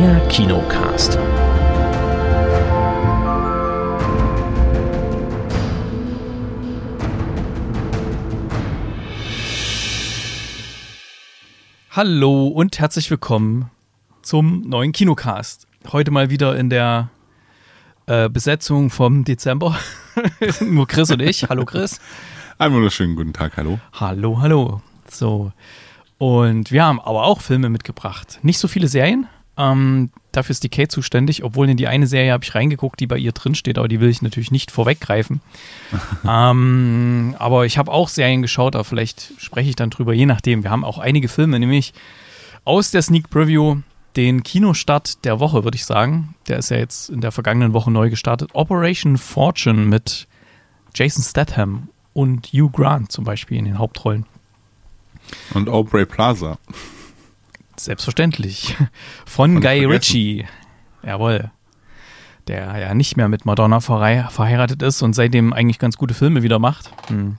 Der Kinocast. Hallo und herzlich willkommen zum neuen Kinocast. Heute mal wieder in der äh, Besetzung vom Dezember. Nur Chris und ich. Hallo Chris. Einen wunderschönen guten Tag, hallo. Hallo, hallo. So. Und wir haben aber auch Filme mitgebracht. Nicht so viele Serien. Ähm, dafür ist die Kate zuständig, obwohl in die eine Serie habe ich reingeguckt, die bei ihr drin steht, aber die will ich natürlich nicht vorweggreifen. ähm, aber ich habe auch Serien geschaut, aber vielleicht spreche ich dann drüber, je nachdem. Wir haben auch einige Filme, nämlich aus der Sneak Preview den Kinostart der Woche, würde ich sagen. Der ist ja jetzt in der vergangenen Woche neu gestartet. Operation Fortune mit Jason Statham und Hugh Grant zum Beispiel in den Hauptrollen. Und Aubrey Plaza. Selbstverständlich. Von Von Guy. Ritchie. Jawohl. Der ja nicht mehr mit Madonna verheiratet ist und seitdem eigentlich ganz gute Filme wieder macht. Hm.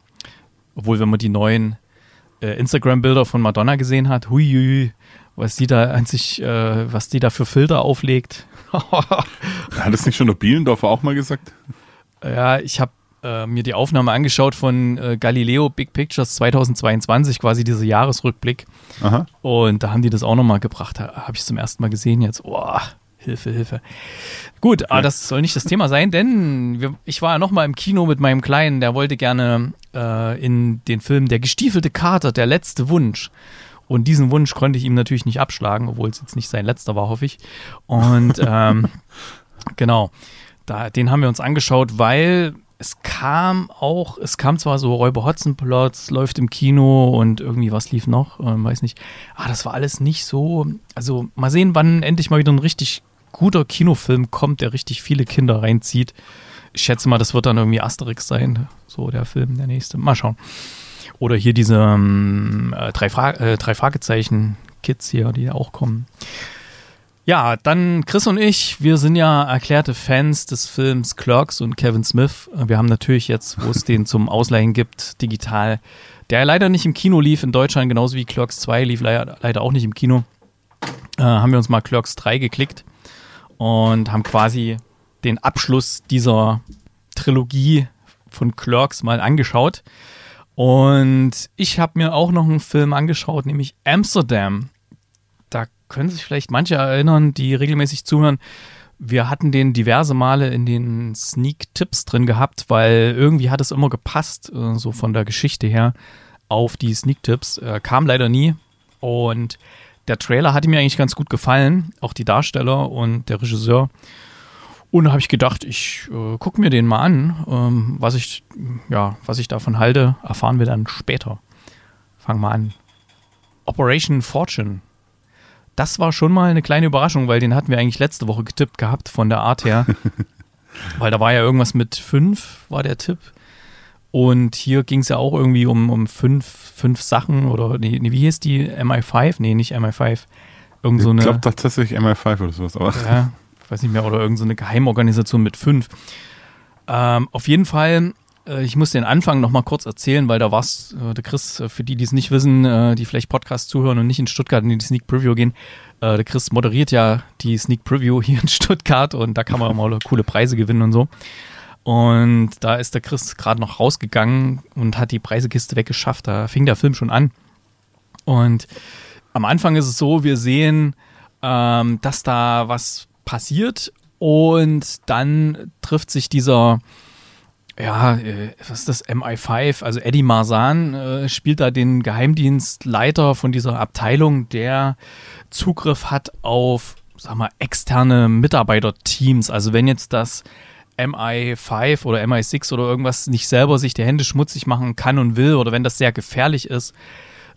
Obwohl, wenn man die neuen äh, Instagram-Bilder von Madonna gesehen hat, huiui, was die da an sich, äh, was die da für Filter auflegt. Hat es nicht schon der Bielendorfer auch mal gesagt? Ja, ich habe äh, mir die Aufnahme angeschaut von äh, Galileo Big Pictures 2022, quasi dieser Jahresrückblick. Aha. Und da haben die das auch nochmal gebracht. Da habe ich zum ersten Mal gesehen jetzt. Oh, Hilfe, Hilfe. Gut, aber das soll nicht das Thema sein, denn wir, ich war ja nochmal im Kino mit meinem Kleinen, der wollte gerne äh, in den Film Der gestiefelte Kater, der letzte Wunsch. Und diesen Wunsch konnte ich ihm natürlich nicht abschlagen, obwohl es jetzt nicht sein letzter war, hoffe ich. Und ähm, genau, da, den haben wir uns angeschaut, weil es kam auch, es kam zwar so Räuber Hotzenplotz, läuft im Kino und irgendwie was lief noch, ähm, weiß nicht. Ah, das war alles nicht so. Also mal sehen, wann endlich mal wieder ein richtig guter Kinofilm kommt, der richtig viele Kinder reinzieht. Ich schätze mal, das wird dann irgendwie Asterix sein, so der Film, der nächste. Mal schauen. Oder hier diese ähm, äh, drei, Fra äh, drei Fragezeichen Kids hier, die auch kommen. Ja, dann Chris und ich, wir sind ja erklärte Fans des Films Clerks und Kevin Smith. Wir haben natürlich jetzt, wo es den zum Ausleihen gibt, digital, der leider nicht im Kino lief in Deutschland, genauso wie Clerks 2 lief leider, auch nicht im Kino, äh, haben wir uns mal Clerks 3 geklickt und haben quasi den Abschluss dieser Trilogie von Clerks mal angeschaut. Und ich habe mir auch noch einen Film angeschaut, nämlich Amsterdam. Können sich vielleicht manche erinnern, die regelmäßig zuhören. Wir hatten den diverse Male in den Sneak-Tipps drin gehabt, weil irgendwie hat es immer gepasst, äh, so von der Geschichte her, auf die Sneak-Tipps. Äh, kam leider nie. Und der Trailer hatte mir eigentlich ganz gut gefallen, auch die Darsteller und der Regisseur. Und da habe ich gedacht, ich äh, gucke mir den mal an. Ähm, was, ich, ja, was ich davon halte, erfahren wir dann später. Fangen wir an. Operation Fortune. Das war schon mal eine kleine Überraschung, weil den hatten wir eigentlich letzte Woche getippt gehabt von der Art her. weil da war ja irgendwas mit fünf, war der Tipp. Und hier ging es ja auch irgendwie um, um fünf, fünf Sachen oder nee, wie hieß die? MI5? Nee, nicht MI5. Irgend so ich glaube tatsächlich MI5 oder sowas, aber Ja, ich weiß nicht mehr, oder irgendeine so Geheimorganisation mit fünf. Ähm, auf jeden Fall, ich muss den Anfang noch mal kurz erzählen, weil da war's, äh, der Chris, äh, für die, die es nicht wissen, äh, die vielleicht Podcast zuhören und nicht in Stuttgart in die Sneak Preview gehen, äh, der Chris moderiert ja die Sneak Preview hier in Stuttgart und da kann man mal coole Preise gewinnen und so. Und da ist der Chris gerade noch rausgegangen und hat die Preisekiste weggeschafft. Da fing der Film schon an. Und am Anfang ist es so, wir sehen, ähm, dass da was passiert und dann trifft sich dieser, ja, äh, was ist das, MI5, also Eddie Marzan äh, spielt da den Geheimdienstleiter von dieser Abteilung, der Zugriff hat auf, sag mal, externe Mitarbeiterteams. Also wenn jetzt das MI5 oder MI6 oder irgendwas nicht selber sich die Hände schmutzig machen kann und will oder wenn das sehr gefährlich ist,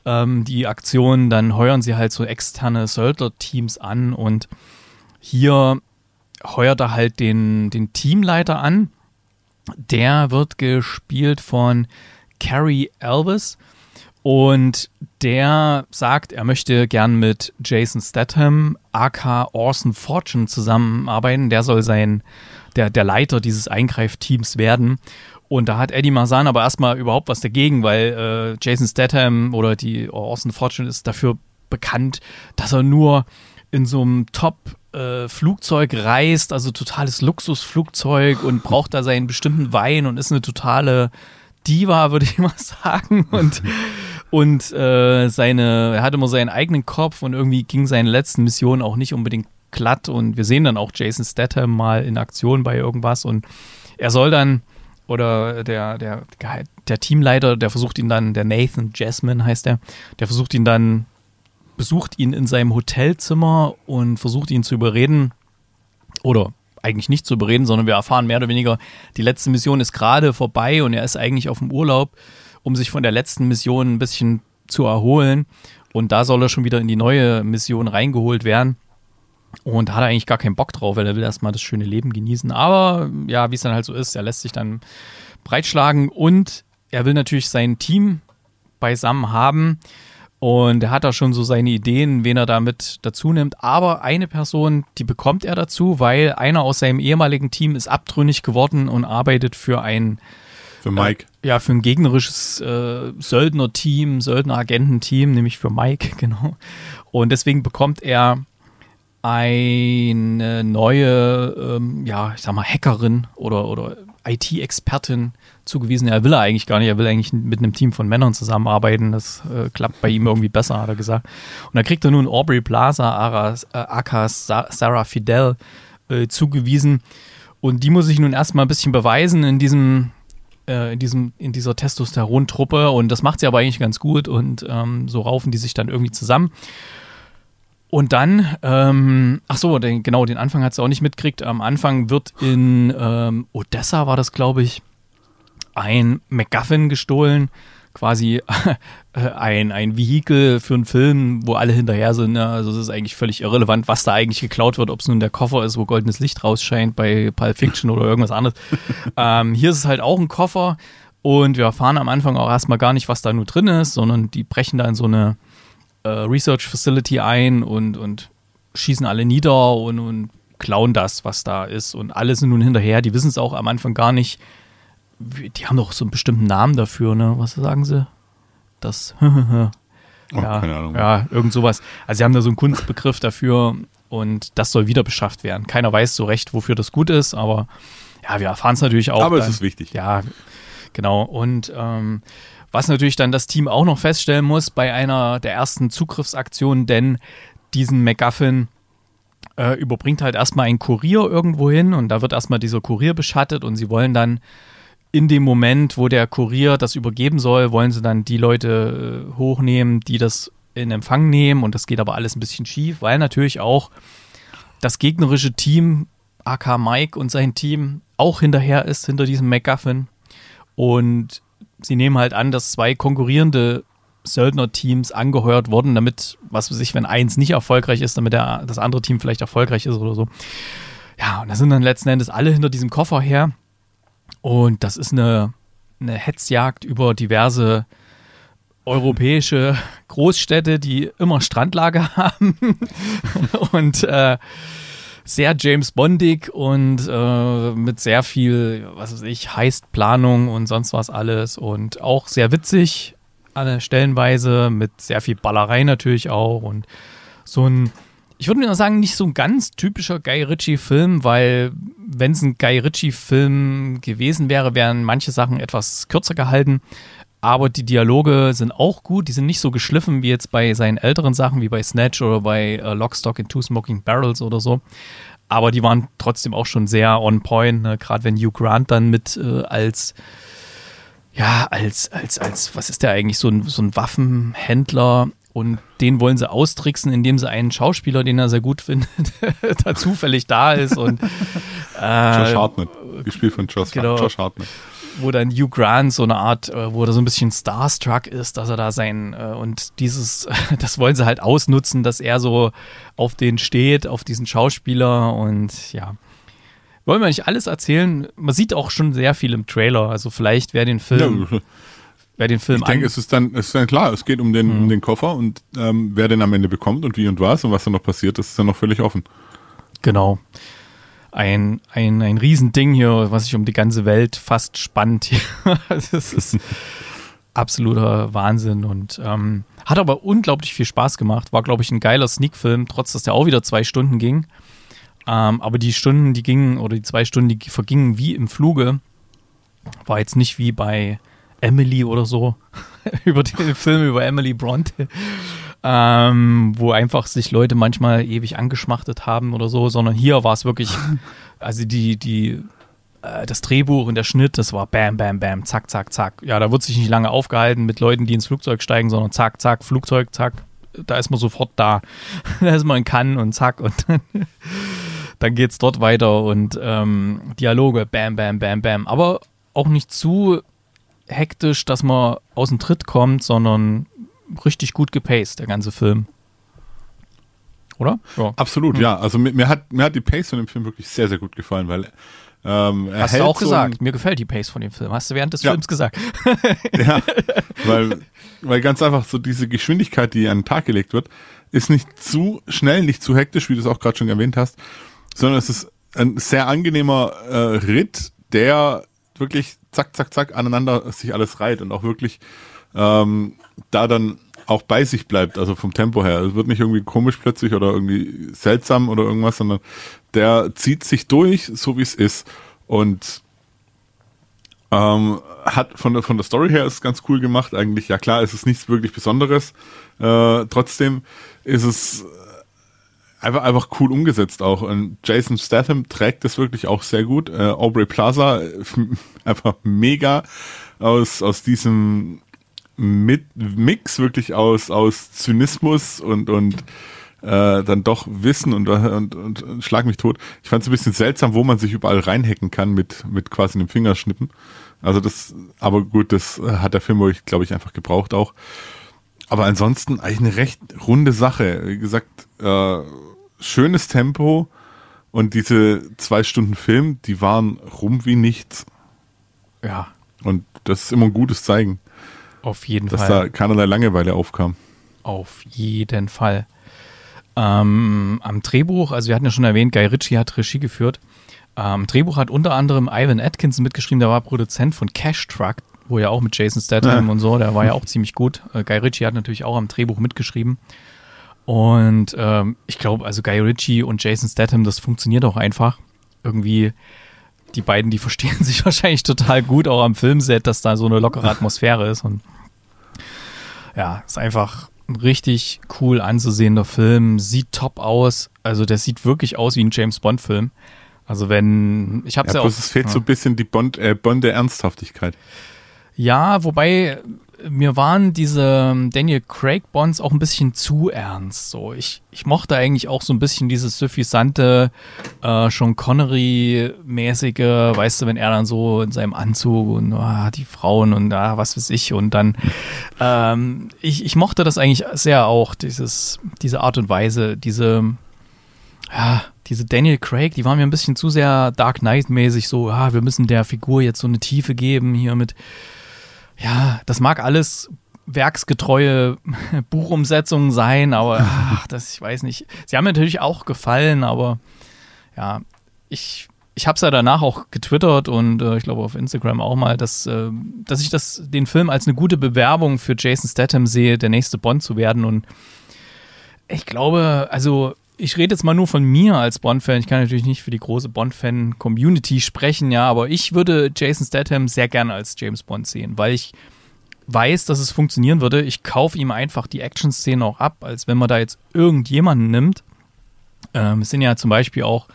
ähm, die Aktion, dann heuern sie halt so externe Söldnerteams an und hier heuert er halt den, den Teamleiter an. Der wird gespielt von Carrie Elvis und der sagt, er möchte gern mit Jason Statham, aka Orson Fortune zusammenarbeiten. Der soll sein, der, der Leiter dieses Eingreifteams werden. Und da hat Eddie Marzan aber erstmal überhaupt was dagegen, weil äh, Jason Statham oder die Orson Fortune ist dafür bekannt, dass er nur in so einem Top äh, Flugzeug reist, also totales Luxusflugzeug und braucht da seinen bestimmten Wein und ist eine totale Diva, würde ich mal sagen. Und, und äh, seine, er hatte immer seinen eigenen Kopf und irgendwie ging seine letzten Missionen auch nicht unbedingt glatt. Und wir sehen dann auch Jason Statham mal in Aktion bei irgendwas und er soll dann, oder der, der, der Teamleiter, der versucht ihn dann, der Nathan Jasmine heißt er, der versucht ihn dann, besucht ihn in seinem Hotelzimmer und versucht ihn zu überreden, oder eigentlich nicht zu überreden, sondern wir erfahren mehr oder weniger, die letzte Mission ist gerade vorbei und er ist eigentlich auf dem Urlaub, um sich von der letzten Mission ein bisschen zu erholen. Und da soll er schon wieder in die neue Mission reingeholt werden. Und hat eigentlich gar keinen Bock drauf, weil er will erstmal das schöne Leben genießen. Aber ja, wie es dann halt so ist, er lässt sich dann breitschlagen und er will natürlich sein Team beisammen haben. Und er hat da schon so seine Ideen, wen er damit dazu nimmt. Aber eine Person, die bekommt er dazu, weil einer aus seinem ehemaligen Team ist abtrünnig geworden und arbeitet für ein für Mike. Äh, ja, für ein gegnerisches äh, Söldner-Team, Söldner-Agententeam, nämlich für Mike, genau. Und deswegen bekommt er eine neue, ähm, ja, ich sag mal, Hackerin oder, oder IT-Expertin zugewiesen. Er will er eigentlich gar nicht. Er will eigentlich mit einem Team von Männern zusammenarbeiten. Das äh, klappt bei ihm irgendwie besser, hat er gesagt. Und da kriegt er nun Aubrey Plaza, Aras, äh, Akas, Sarah Fidel äh, zugewiesen. Und die muss sich nun erstmal ein bisschen beweisen in diesem, äh, in diesem, in dieser Testosteron-Truppe. Und das macht sie aber eigentlich ganz gut. Und ähm, so raufen die sich dann irgendwie zusammen. Und dann, ähm, ach so, den, genau, den Anfang hat sie auch nicht mitgekriegt. Am Anfang wird in ähm, Odessa, war das, glaube ich, ein MacGuffin gestohlen. Quasi äh, ein, ein Vehikel für einen Film, wo alle hinterher sind. Ne? Also es ist eigentlich völlig irrelevant, was da eigentlich geklaut wird, ob es nun der Koffer ist, wo goldenes Licht rausscheint bei Pulp Fiction oder irgendwas anderes. ähm, hier ist es halt auch ein Koffer und wir erfahren am Anfang auch erstmal gar nicht, was da nur drin ist, sondern die brechen da in so eine äh, Research Facility ein und, und schießen alle nieder und, und klauen das, was da ist. Und alle sind nun hinterher, die wissen es auch am Anfang gar nicht. Die haben doch so einen bestimmten Namen dafür, ne? Was sagen sie? Das. ja, oh, keine Ahnung. Ja, irgend sowas. Also sie haben da so einen Kunstbegriff dafür und das soll wieder beschafft werden. Keiner weiß so recht, wofür das gut ist, aber ja, wir erfahren es natürlich auch. Aber dann, es ist wichtig. Ja, genau. Und ähm, was natürlich dann das Team auch noch feststellen muss bei einer der ersten Zugriffsaktionen, denn diesen MacGuffin äh, überbringt halt erstmal ein Kurier irgendwo hin und da wird erstmal dieser Kurier beschattet und sie wollen dann in dem Moment, wo der Kurier das übergeben soll, wollen sie dann die Leute äh, hochnehmen, die das in Empfang nehmen und das geht aber alles ein bisschen schief, weil natürlich auch das gegnerische Team, AK Mike und sein Team, auch hinterher ist, hinter diesem MacGuffin und sie nehmen halt an, dass zwei konkurrierende Söldner-Teams angeheuert wurden, damit, was weiß ich, wenn eins nicht erfolgreich ist, damit der, das andere Team vielleicht erfolgreich ist oder so. Ja, und da sind dann letzten Endes alle hinter diesem Koffer her. Und das ist eine, eine Hetzjagd über diverse europäische Großstädte, die immer Strandlager haben. und äh, sehr James Bondig und äh, mit sehr viel, was weiß ich, Heistplanung und sonst was alles und auch sehr witzig an Stellenweise mit sehr viel Ballerei natürlich auch und so ein, ich würde mir sagen, nicht so ein ganz typischer Guy Ritchie-Film, weil wenn es ein Guy Ritchie-Film gewesen wäre, wären manche Sachen etwas kürzer gehalten aber die Dialoge sind auch gut. Die sind nicht so geschliffen wie jetzt bei seinen älteren Sachen, wie bei Snatch oder bei äh, Lockstock and Two Smoking Barrels oder so. Aber die waren trotzdem auch schon sehr on point, ne? gerade wenn Hugh Grant dann mit äh, als ja, als, als, als, was ist der eigentlich, so ein, so ein Waffenhändler und den wollen sie austricksen, indem sie einen Schauspieler, den er sehr gut findet, da zufällig da ist und äh, Josh Hartnett, gespielt von Josh, genau, Josh Hartnett wo dann Hugh Grant so eine Art, äh, wo er so ein bisschen starstruck ist, dass er da sein äh, und dieses, das wollen sie halt ausnutzen, dass er so auf den steht, auf diesen Schauspieler und ja. Wollen wir nicht alles erzählen? Man sieht auch schon sehr viel im Trailer, also vielleicht wer den Film. Ja. Wer den Film ich denke, es ist dann, es ist dann klar, es geht um den, mhm. um den Koffer und ähm, wer den am Ende bekommt und wie und was und was dann noch passiert, das ist dann noch völlig offen. Genau ein, ein, ein Riesending hier, was sich um die ganze Welt fast spannt. das ist absoluter Wahnsinn und ähm, hat aber unglaublich viel Spaß gemacht. War, glaube ich, ein geiler Sneak-Film, trotz dass der auch wieder zwei Stunden ging. Ähm, aber die Stunden, die gingen, oder die zwei Stunden, die vergingen wie im Fluge. War jetzt nicht wie bei Emily oder so, über den Film über Emily Bronte, ähm, wo einfach sich Leute manchmal ewig angeschmachtet haben oder so, sondern hier war es wirklich, also die, die, äh, das Drehbuch und der Schnitt, das war bam, bam, bam, zack, zack, zack. Ja, da wird sich nicht lange aufgehalten mit Leuten, die ins Flugzeug steigen, sondern zack, zack, Flugzeug, zack, da ist man sofort da. da ist man in Cannes und zack und dann, dann geht's dort weiter und ähm, Dialoge, bam, bam, bam, bam. Aber auch nicht zu hektisch, dass man aus dem Tritt kommt, sondern richtig gut gepaced, der ganze Film. Oder? Ja. Absolut, hm. ja. Also mir, mir, hat, mir hat die Pace von dem Film wirklich sehr, sehr gut gefallen, weil ähm, Hast du auch so gesagt, mir gefällt die Pace von dem Film. Hast du während des ja. Films gesagt. ja, weil, weil ganz einfach so diese Geschwindigkeit, die an den Tag gelegt wird, ist nicht zu schnell, nicht zu hektisch, wie du es auch gerade schon erwähnt hast, sondern es ist ein sehr angenehmer äh, Ritt, der wirklich zack, zack, zack aneinander sich alles reiht und auch wirklich ähm, da dann auch bei sich bleibt, also vom Tempo her. Es wird nicht irgendwie komisch plötzlich oder irgendwie seltsam oder irgendwas, sondern der zieht sich durch, so wie es ist. Und ähm, hat von der, von der Story her ist ganz cool gemacht. Eigentlich, ja klar, es ist nichts wirklich Besonderes. Äh, trotzdem ist es einfach, einfach cool umgesetzt auch. Und Jason Statham trägt das wirklich auch sehr gut. Äh, Aubrey Plaza, einfach mega aus, aus diesem mit Mix wirklich aus, aus Zynismus und, und äh, dann doch Wissen und, und, und, und schlag mich tot. Ich fand es ein bisschen seltsam, wo man sich überall reinhacken kann mit, mit quasi einem Fingerschnippen. Also das, aber gut, das hat der Film, glaube ich, einfach gebraucht auch. Aber ansonsten eigentlich eine recht runde Sache. Wie gesagt, äh, schönes Tempo und diese zwei Stunden Film, die waren rum wie nichts. Ja. Und das ist immer ein gutes Zeigen. Auf jeden dass Fall. Dass da keinerlei Langeweile aufkam. Auf jeden Fall. Ähm, am Drehbuch, also wir hatten ja schon erwähnt, Guy Ritchie hat Regie geführt. Am Drehbuch hat unter anderem Ivan Atkinson mitgeschrieben, der war Produzent von Cash Truck, wo ja auch mit Jason Statham ja. und so, der war ja auch ziemlich gut. Äh, Guy Ritchie hat natürlich auch am Drehbuch mitgeschrieben. Und ähm, ich glaube, also Guy Ritchie und Jason Statham, das funktioniert auch einfach. Irgendwie, die beiden, die verstehen sich wahrscheinlich total gut, auch am Filmset, dass da so eine lockere Atmosphäre ist. Und ja, ist einfach ein richtig cool anzusehender Film. Sieht top aus. Also der sieht wirklich aus wie ein James Bond-Film. Also wenn, ich hab's ja, ja auch. Es fehlt ja. so ein bisschen die Bond, äh, Bond der Ernsthaftigkeit. Ja, wobei mir waren diese ähm, Daniel Craig Bonds auch ein bisschen zu ernst. So, ich, ich mochte eigentlich auch so ein bisschen dieses suffisante, äh, Sean Connery-mäßige, weißt du, wenn er dann so in seinem Anzug und ah, die Frauen und ah, was weiß ich und dann, ähm, ich, ich mochte das eigentlich sehr auch, dieses, diese Art und Weise, diese, ja, diese Daniel Craig, die waren mir ein bisschen zu sehr Dark Knight-mäßig, so, ah, wir müssen der Figur jetzt so eine Tiefe geben hier mit ja, das mag alles werksgetreue Buchumsetzungen sein, aber ach, das, ich weiß nicht. Sie haben mir natürlich auch gefallen, aber ja, ich, ich habe es ja danach auch getwittert und äh, ich glaube auf Instagram auch mal, dass, äh, dass ich das, den Film als eine gute Bewerbung für Jason Statham sehe, der nächste Bond zu werden. Und ich glaube, also ich rede jetzt mal nur von mir als Bond-Fan. Ich kann natürlich nicht für die große Bond-Fan-Community sprechen, ja, aber ich würde Jason Statham sehr gerne als James Bond sehen, weil ich weiß, dass es funktionieren würde. Ich kaufe ihm einfach die Action-Szene auch ab, als wenn man da jetzt irgendjemanden nimmt. Ähm, es sind ja zum Beispiel auch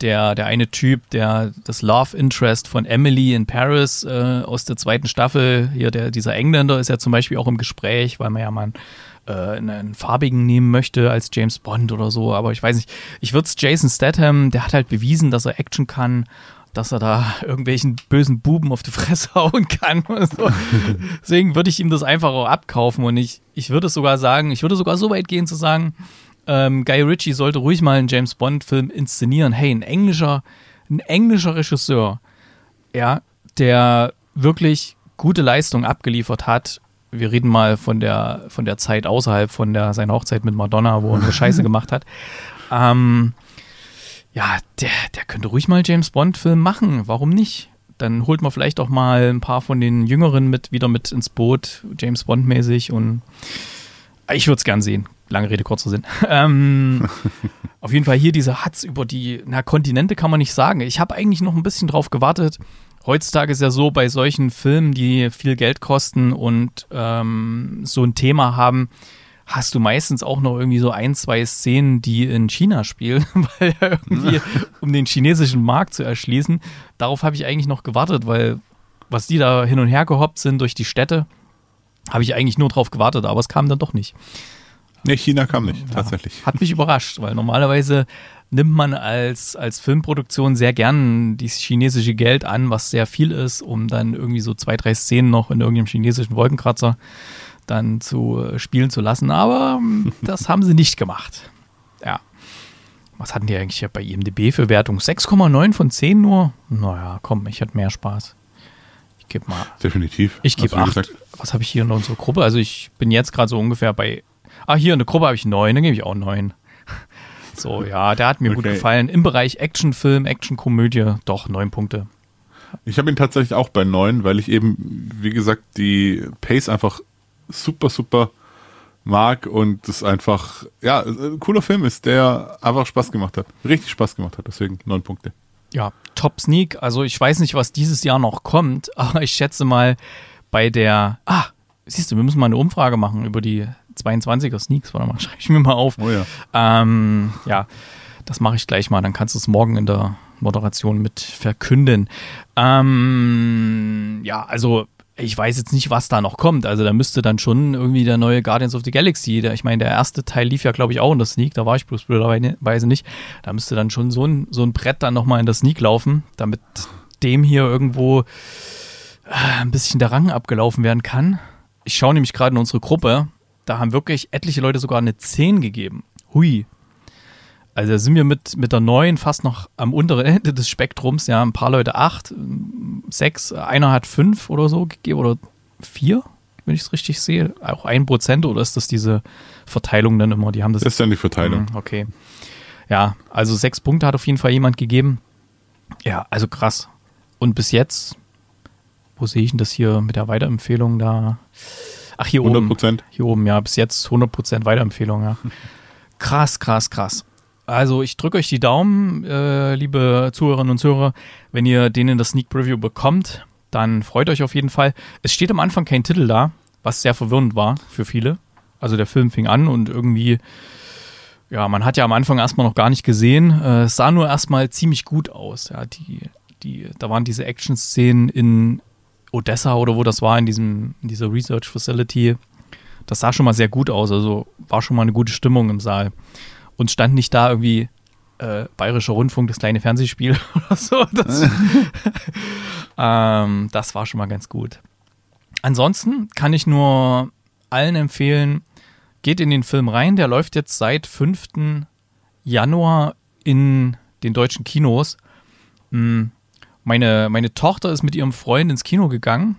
der, der eine Typ, der das Love Interest von Emily in Paris äh, aus der zweiten Staffel, hier der, dieser Engländer ist ja zum Beispiel auch im Gespräch, weil man ja mal äh, einen farbigen nehmen möchte als James Bond oder so. Aber ich weiß nicht, ich würde es Jason Statham, der hat halt bewiesen, dass er Action kann, dass er da irgendwelchen bösen Buben auf die Fresse hauen kann. So. Deswegen würde ich ihm das einfach auch abkaufen und ich, ich würde sogar sagen, ich würde sogar so weit gehen zu sagen, ähm, Guy Ritchie sollte ruhig mal einen James Bond-Film inszenieren. Hey, ein englischer, ein englischer Regisseur, ja, der wirklich gute Leistung abgeliefert hat wir reden mal von der, von der Zeit außerhalb von der, seiner Hochzeit mit Madonna, wo er eine Scheiße gemacht hat. Ähm, ja, der, der könnte ruhig mal James Bond-Film machen. Warum nicht? Dann holt man vielleicht auch mal ein paar von den Jüngeren mit wieder mit ins Boot, James Bond-mäßig und ich würde es gern sehen. lange Rede, kurzer Sinn. ähm, auf jeden Fall hier diese Huts über die na, Kontinente kann man nicht sagen. Ich habe eigentlich noch ein bisschen drauf gewartet. Heutzutage ist ja so, bei solchen Filmen, die viel Geld kosten und ähm, so ein Thema haben, hast du meistens auch noch irgendwie so ein, zwei Szenen, die in China spielen, weil irgendwie, um den chinesischen Markt zu erschließen. Darauf habe ich eigentlich noch gewartet, weil was die da hin und her gehoppt sind durch die Städte, habe ich eigentlich nur drauf gewartet, aber es kam dann doch nicht. Nee, China kam nicht, ja, tatsächlich. Hat mich überrascht, weil normalerweise nimmt man als, als Filmproduktion sehr gern dieses chinesische Geld an, was sehr viel ist, um dann irgendwie so zwei, drei Szenen noch in irgendeinem chinesischen Wolkenkratzer dann zu äh, spielen zu lassen. Aber ähm, das haben sie nicht gemacht. Ja. Was hatten die eigentlich bei IMDB für Wertung? 6,9 von 10 nur? Naja, komm, ich hatte mehr Spaß. Ich gebe mal. Definitiv. Ich gebe 8. Was habe ich hier in unserer Gruppe? Also ich bin jetzt gerade so ungefähr bei. Ah, hier in der Gruppe habe ich 9, dann gebe ich auch 9. So, ja, der hat mir okay. gut gefallen. Im Bereich Actionfilm, Actionkomödie, doch 9 Punkte. Ich habe ihn tatsächlich auch bei 9, weil ich eben, wie gesagt, die Pace einfach super, super mag und das einfach, ja, ein cooler Film ist, der einfach Spaß gemacht hat. Richtig Spaß gemacht hat, deswegen neun Punkte. Ja, Top Sneak. Also ich weiß nicht, was dieses Jahr noch kommt, aber ich schätze mal bei der, ah, siehst du, wir müssen mal eine Umfrage machen über die 22er Sneaks. Warte mal, schreibe ich mir mal auf. Oh ja. Ähm, ja, das mache ich gleich mal. Dann kannst du es morgen in der Moderation mit verkünden. Ähm, ja, also ich weiß jetzt nicht, was da noch kommt. Also da müsste dann schon irgendwie der neue Guardians of the Galaxy, der, ich meine, der erste Teil lief ja, glaube ich, auch in der Sneak, da war ich bloß blöderweise nicht. Da müsste dann schon so ein, so ein Brett dann nochmal in der Sneak laufen, damit dem hier irgendwo äh, ein bisschen der Rang abgelaufen werden kann. Ich schaue nämlich gerade in unsere Gruppe, da haben wirklich etliche Leute sogar eine 10 gegeben. Hui, also da sind wir mit, mit der neuen fast noch am unteren Ende des Spektrums. Ja, ein paar Leute acht, sechs, einer hat fünf oder so gegeben oder vier, wenn ich es richtig sehe. Auch ein Prozent oder ist das diese Verteilung dann immer? Die haben das. Das ist dann die Verteilung. Hm, okay. Ja, also sechs Punkte hat auf jeden Fall jemand gegeben. Ja, also krass. Und bis jetzt, wo sehe ich denn das hier mit der Weiterempfehlung da? Ach, hier 100%. oben. Hier oben, ja, bis jetzt 100% Weiterempfehlung, ja. Krass, krass, krass. Also ich drücke euch die Daumen, äh, liebe Zuhörerinnen und Zuhörer. Wenn ihr den in der Sneak Preview bekommt, dann freut euch auf jeden Fall. Es steht am Anfang kein Titel da, was sehr verwirrend war für viele. Also der Film fing an und irgendwie, ja, man hat ja am Anfang erstmal noch gar nicht gesehen. Äh, es sah nur erstmal ziemlich gut aus. Ja, die, die, da waren diese Action-Szenen in Odessa oder wo das war, in, diesem, in dieser Research Facility. Das sah schon mal sehr gut aus. Also war schon mal eine gute Stimmung im Saal und stand nicht da irgendwie äh, Bayerischer Rundfunk, das kleine Fernsehspiel oder so. Das, ähm, das war schon mal ganz gut. Ansonsten kann ich nur allen empfehlen, geht in den Film rein. Der läuft jetzt seit 5. Januar in den deutschen Kinos. Hm, meine, meine Tochter ist mit ihrem Freund ins Kino gegangen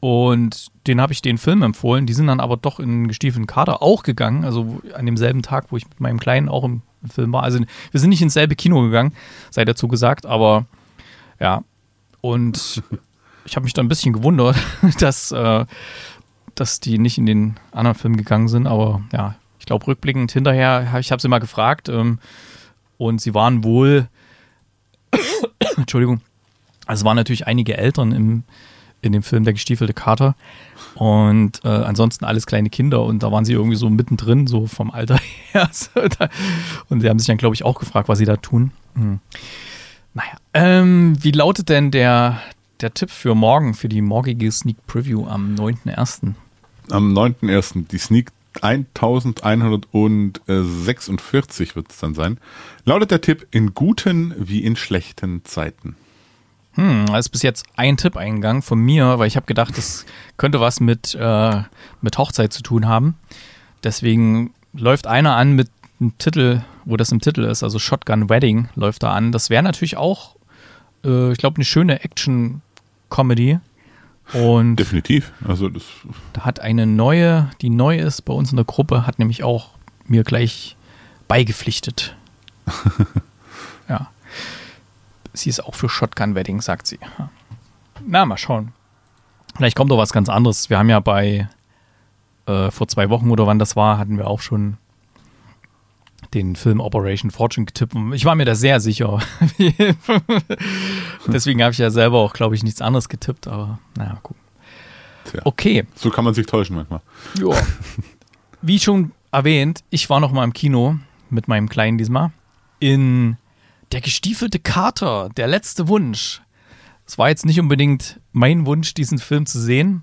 und den habe ich den Film empfohlen. Die sind dann aber doch in gestiefelten Kader auch gegangen. Also an demselben Tag, wo ich mit meinem Kleinen auch im Film war. Also wir sind nicht ins selbe Kino gegangen, sei dazu gesagt, aber ja. Und ich habe mich da ein bisschen gewundert, dass, äh, dass die nicht in den anderen Film gegangen sind. Aber ja, ich glaube, rückblickend hinterher, ich habe sie mal gefragt ähm, und sie waren wohl, Entschuldigung, also es waren natürlich einige Eltern im, in dem Film Der gestiefelte Kater. Und äh, ansonsten alles kleine Kinder und da waren sie irgendwie so mittendrin, so vom Alter her. und sie haben sich dann, glaube ich, auch gefragt, was sie da tun. Hm. Naja, ähm, wie lautet denn der, der Tipp für morgen, für die morgige Sneak Preview am 9.1.? Am 9.1. Die Sneak 1146 wird es dann sein. Lautet der Tipp in guten wie in schlechten Zeiten. Hm, da ist bis jetzt ein Tipp eingegangen von mir, weil ich habe gedacht, das könnte was mit, äh, mit Hochzeit zu tun haben. Deswegen läuft einer an mit einem Titel, wo das im Titel ist, also Shotgun Wedding läuft da an. Das wäre natürlich auch, äh, ich glaube, eine schöne Action-Comedy. Und Definitiv. Also das da hat eine neue, die neu ist bei uns in der Gruppe, hat nämlich auch mir gleich beigepflichtet. ja. Sie ist auch für Shotgun-Wedding, sagt sie. Na, mal schauen. Vielleicht kommt doch was ganz anderes. Wir haben ja bei, äh, vor zwei Wochen oder wann das war, hatten wir auch schon den Film Operation Fortune getippt. Ich war mir da sehr sicher. Deswegen habe ich ja selber auch, glaube ich, nichts anderes getippt, aber naja, gucken. Tja. Okay. So kann man sich täuschen manchmal. Ja. Wie schon erwähnt, ich war noch mal im Kino mit meinem Kleinen diesmal in Der gestiefelte Kater, der letzte Wunsch. Es war jetzt nicht unbedingt mein Wunsch, diesen Film zu sehen,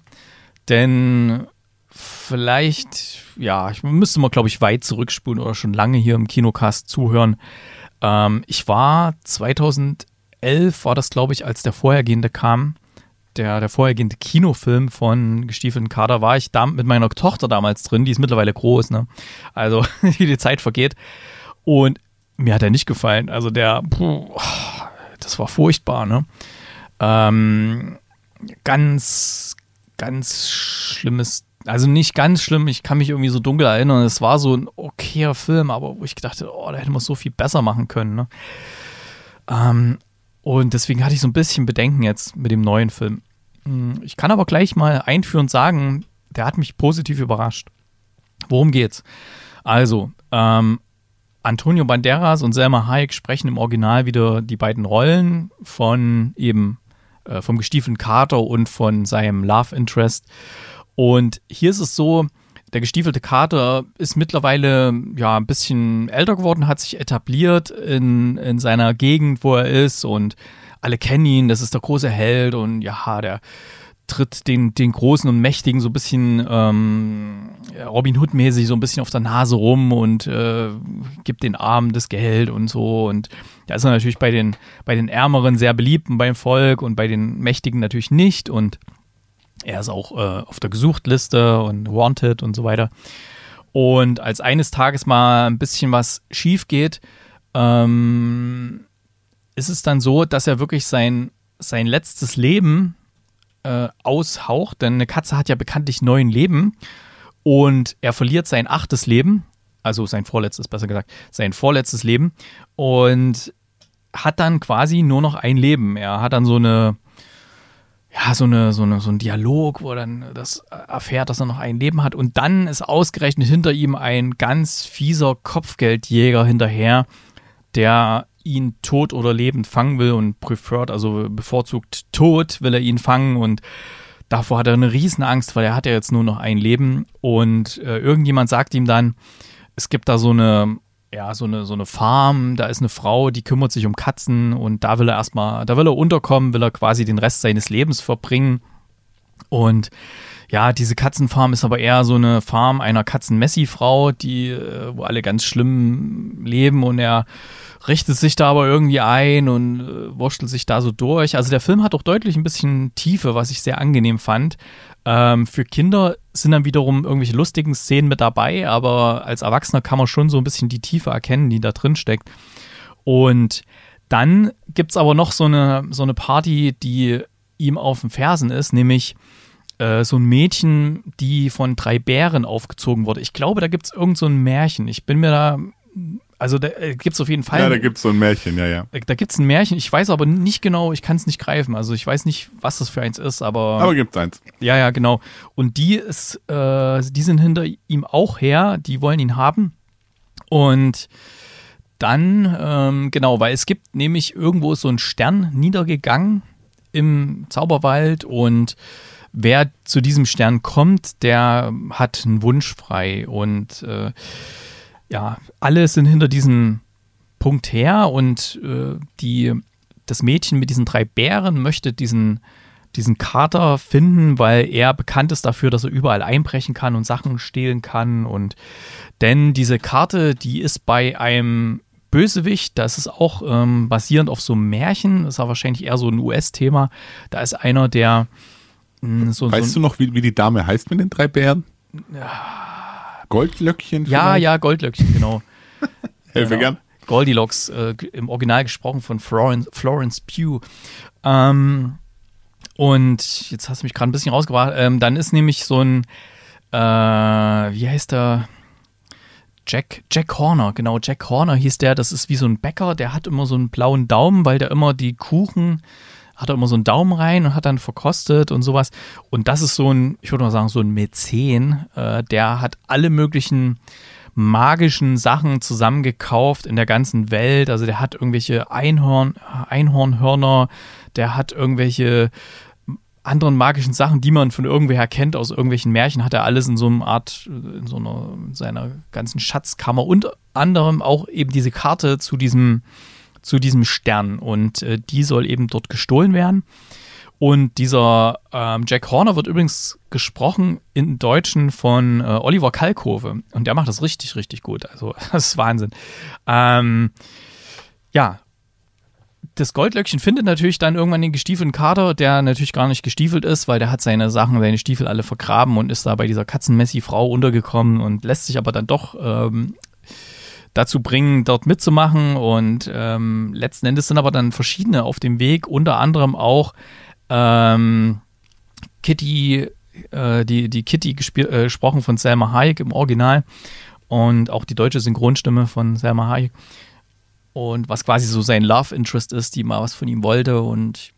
denn vielleicht, ja, ich müsste mal, glaube ich, weit zurückspulen oder schon lange hier im Kinocast zuhören. Ähm, ich war 2011, war das, glaube ich, als der vorhergehende kam. Der, der vorhergehende Kinofilm von Gestiefelten Kader war ich da mit meiner Tochter damals drin, die ist mittlerweile groß, ne? Also, wie die Zeit vergeht. Und mir hat er nicht gefallen. Also der, puh, das war furchtbar, ne? Ähm, ganz, ganz schlimmes, also nicht ganz schlimm, ich kann mich irgendwie so dunkel erinnern. Es war so ein okayer Film, aber wo ich gedacht oh, da hätte man so viel besser machen können, ne? Ähm, und deswegen hatte ich so ein bisschen Bedenken jetzt mit dem neuen Film. Hm, ich kann aber gleich mal einführend sagen, der hat mich positiv überrascht. Worum geht's? Also, ähm, Antonio Banderas und Selma Hayek sprechen im Original wieder die beiden Rollen von eben äh, vom gestiefelten Kater und von seinem Love Interest. Und hier ist es so, der gestiefelte Kater ist mittlerweile ja ein bisschen älter geworden, hat sich etabliert in, in seiner Gegend, wo er ist und alle kennen ihn, das ist der große Held und ja, der tritt den, den Großen und Mächtigen so ein bisschen ähm, Robin Hood-mäßig so ein bisschen auf der Nase rum und äh, gibt den Armen das Geld und so. Und da ist er natürlich bei den, bei den Ärmeren sehr beliebt und beim Volk und bei den Mächtigen natürlich nicht. Und er ist auch äh, auf der Gesuchtliste und Wanted und so weiter. Und als eines Tages mal ein bisschen was schief geht, ähm, ist es dann so, dass er wirklich sein, sein letztes Leben äh, aushaucht, denn eine Katze hat ja bekanntlich neun Leben und er verliert sein achtes Leben, also sein vorletztes, besser gesagt, sein vorletztes Leben und hat dann quasi nur noch ein Leben. Er hat dann so eine, ja, so eine, so eine, so ein Dialog, wo er dann das erfährt, dass er noch ein Leben hat. Und dann ist ausgerechnet hinter ihm ein ganz fieser Kopfgeldjäger hinterher, der ihn tot oder lebend fangen will und preferred, also bevorzugt tot will er ihn fangen und davor hat er eine Riesenangst, weil er hat ja jetzt nur noch ein Leben und äh, irgendjemand sagt ihm dann, es gibt da so eine, ja, so eine, so eine Farm, da ist eine Frau, die kümmert sich um Katzen und da will er erstmal, da will er unterkommen, will er quasi den Rest seines Lebens verbringen und ja, diese Katzenfarm ist aber eher so eine Farm einer Katzen-Messi-Frau, die, äh, wo alle ganz schlimm leben und er richtet sich da aber irgendwie ein und äh, wurschtelt sich da so durch. Also der Film hat auch deutlich ein bisschen Tiefe, was ich sehr angenehm fand. Ähm, für Kinder sind dann wiederum irgendwelche lustigen Szenen mit dabei, aber als Erwachsener kann man schon so ein bisschen die Tiefe erkennen, die da drin steckt. Und dann gibt es aber noch so eine, so eine Party, die ihm auf den Fersen ist, nämlich äh, so ein Mädchen, die von drei Bären aufgezogen wurde. Ich glaube, da gibt es irgend so ein Märchen. Ich bin mir da also da äh, gibt es auf jeden Fall. Ja, da gibt es so ein Märchen, ja, ja. Äh, da gibt es ein Märchen, ich weiß aber nicht genau, ich kann es nicht greifen. Also ich weiß nicht, was das für eins ist, aber. Aber gibt es eins. Ja, ja, genau. Und die ist, äh, die sind hinter ihm auch her, die wollen ihn haben. Und dann, ähm, genau, weil es gibt nämlich irgendwo so ein Stern niedergegangen im Zauberwald und wer zu diesem Stern kommt, der hat einen Wunsch frei und äh, ja, alle sind hinter diesem Punkt her und äh, die, das Mädchen mit diesen drei Bären möchte diesen, diesen Kater finden, weil er bekannt ist dafür, dass er überall einbrechen kann und Sachen stehlen kann. Und denn diese Karte, die ist bei einem Bösewicht, das ist auch ähm, basierend auf so einem Märchen, das ist aber wahrscheinlich eher so ein US-Thema. Da ist einer, der so. Weißt so du noch, wie, wie die Dame heißt mit den drei Bären? Ja Goldlöckchen? Ja, vielleicht? ja, Goldlöckchen, genau. Helfe genau. gern. Goldilocks, äh, im Original gesprochen von Florence, Florence Pugh. Ähm, und jetzt hast du mich gerade ein bisschen rausgebracht. Ähm, dann ist nämlich so ein, äh, wie heißt der? Jack, Jack Horner, genau, Jack Horner hieß der. Das ist wie so ein Bäcker, der hat immer so einen blauen Daumen, weil der immer die Kuchen hat er immer so einen Daumen rein und hat dann verkostet und sowas. Und das ist so ein, ich würde mal sagen, so ein Mäzen, äh, der hat alle möglichen magischen Sachen zusammengekauft in der ganzen Welt. Also der hat irgendwelche Einhorn, Einhornhörner, der hat irgendwelche anderen magischen Sachen, die man von irgendwoher kennt, aus irgendwelchen Märchen, hat er alles in so einer Art, in so einer, in seiner ganzen Schatzkammer. Unter anderem auch eben diese Karte zu diesem, zu diesem Stern. Und äh, die soll eben dort gestohlen werden. Und dieser ähm, Jack Horner wird übrigens gesprochen in Deutschen von äh, Oliver Kalkove. Und der macht das richtig, richtig gut. Also, das ist Wahnsinn. Ähm, ja, das Goldlöckchen findet natürlich dann irgendwann den gestiefelten Kater, der natürlich gar nicht gestiefelt ist, weil der hat seine Sachen, seine Stiefel alle vergraben und ist da bei dieser Katzenmessi-Frau untergekommen und lässt sich aber dann doch ähm, dazu bringen, dort mitzumachen. Und ähm, letzten Endes sind aber dann verschiedene auf dem Weg, unter anderem auch ähm, Kitty, äh, die, die Kitty äh, gesprochen von Selma Hayek im Original und auch die deutsche Synchronstimme von Selma Hayek und was quasi so sein Love Interest ist, die mal was von ihm wollte und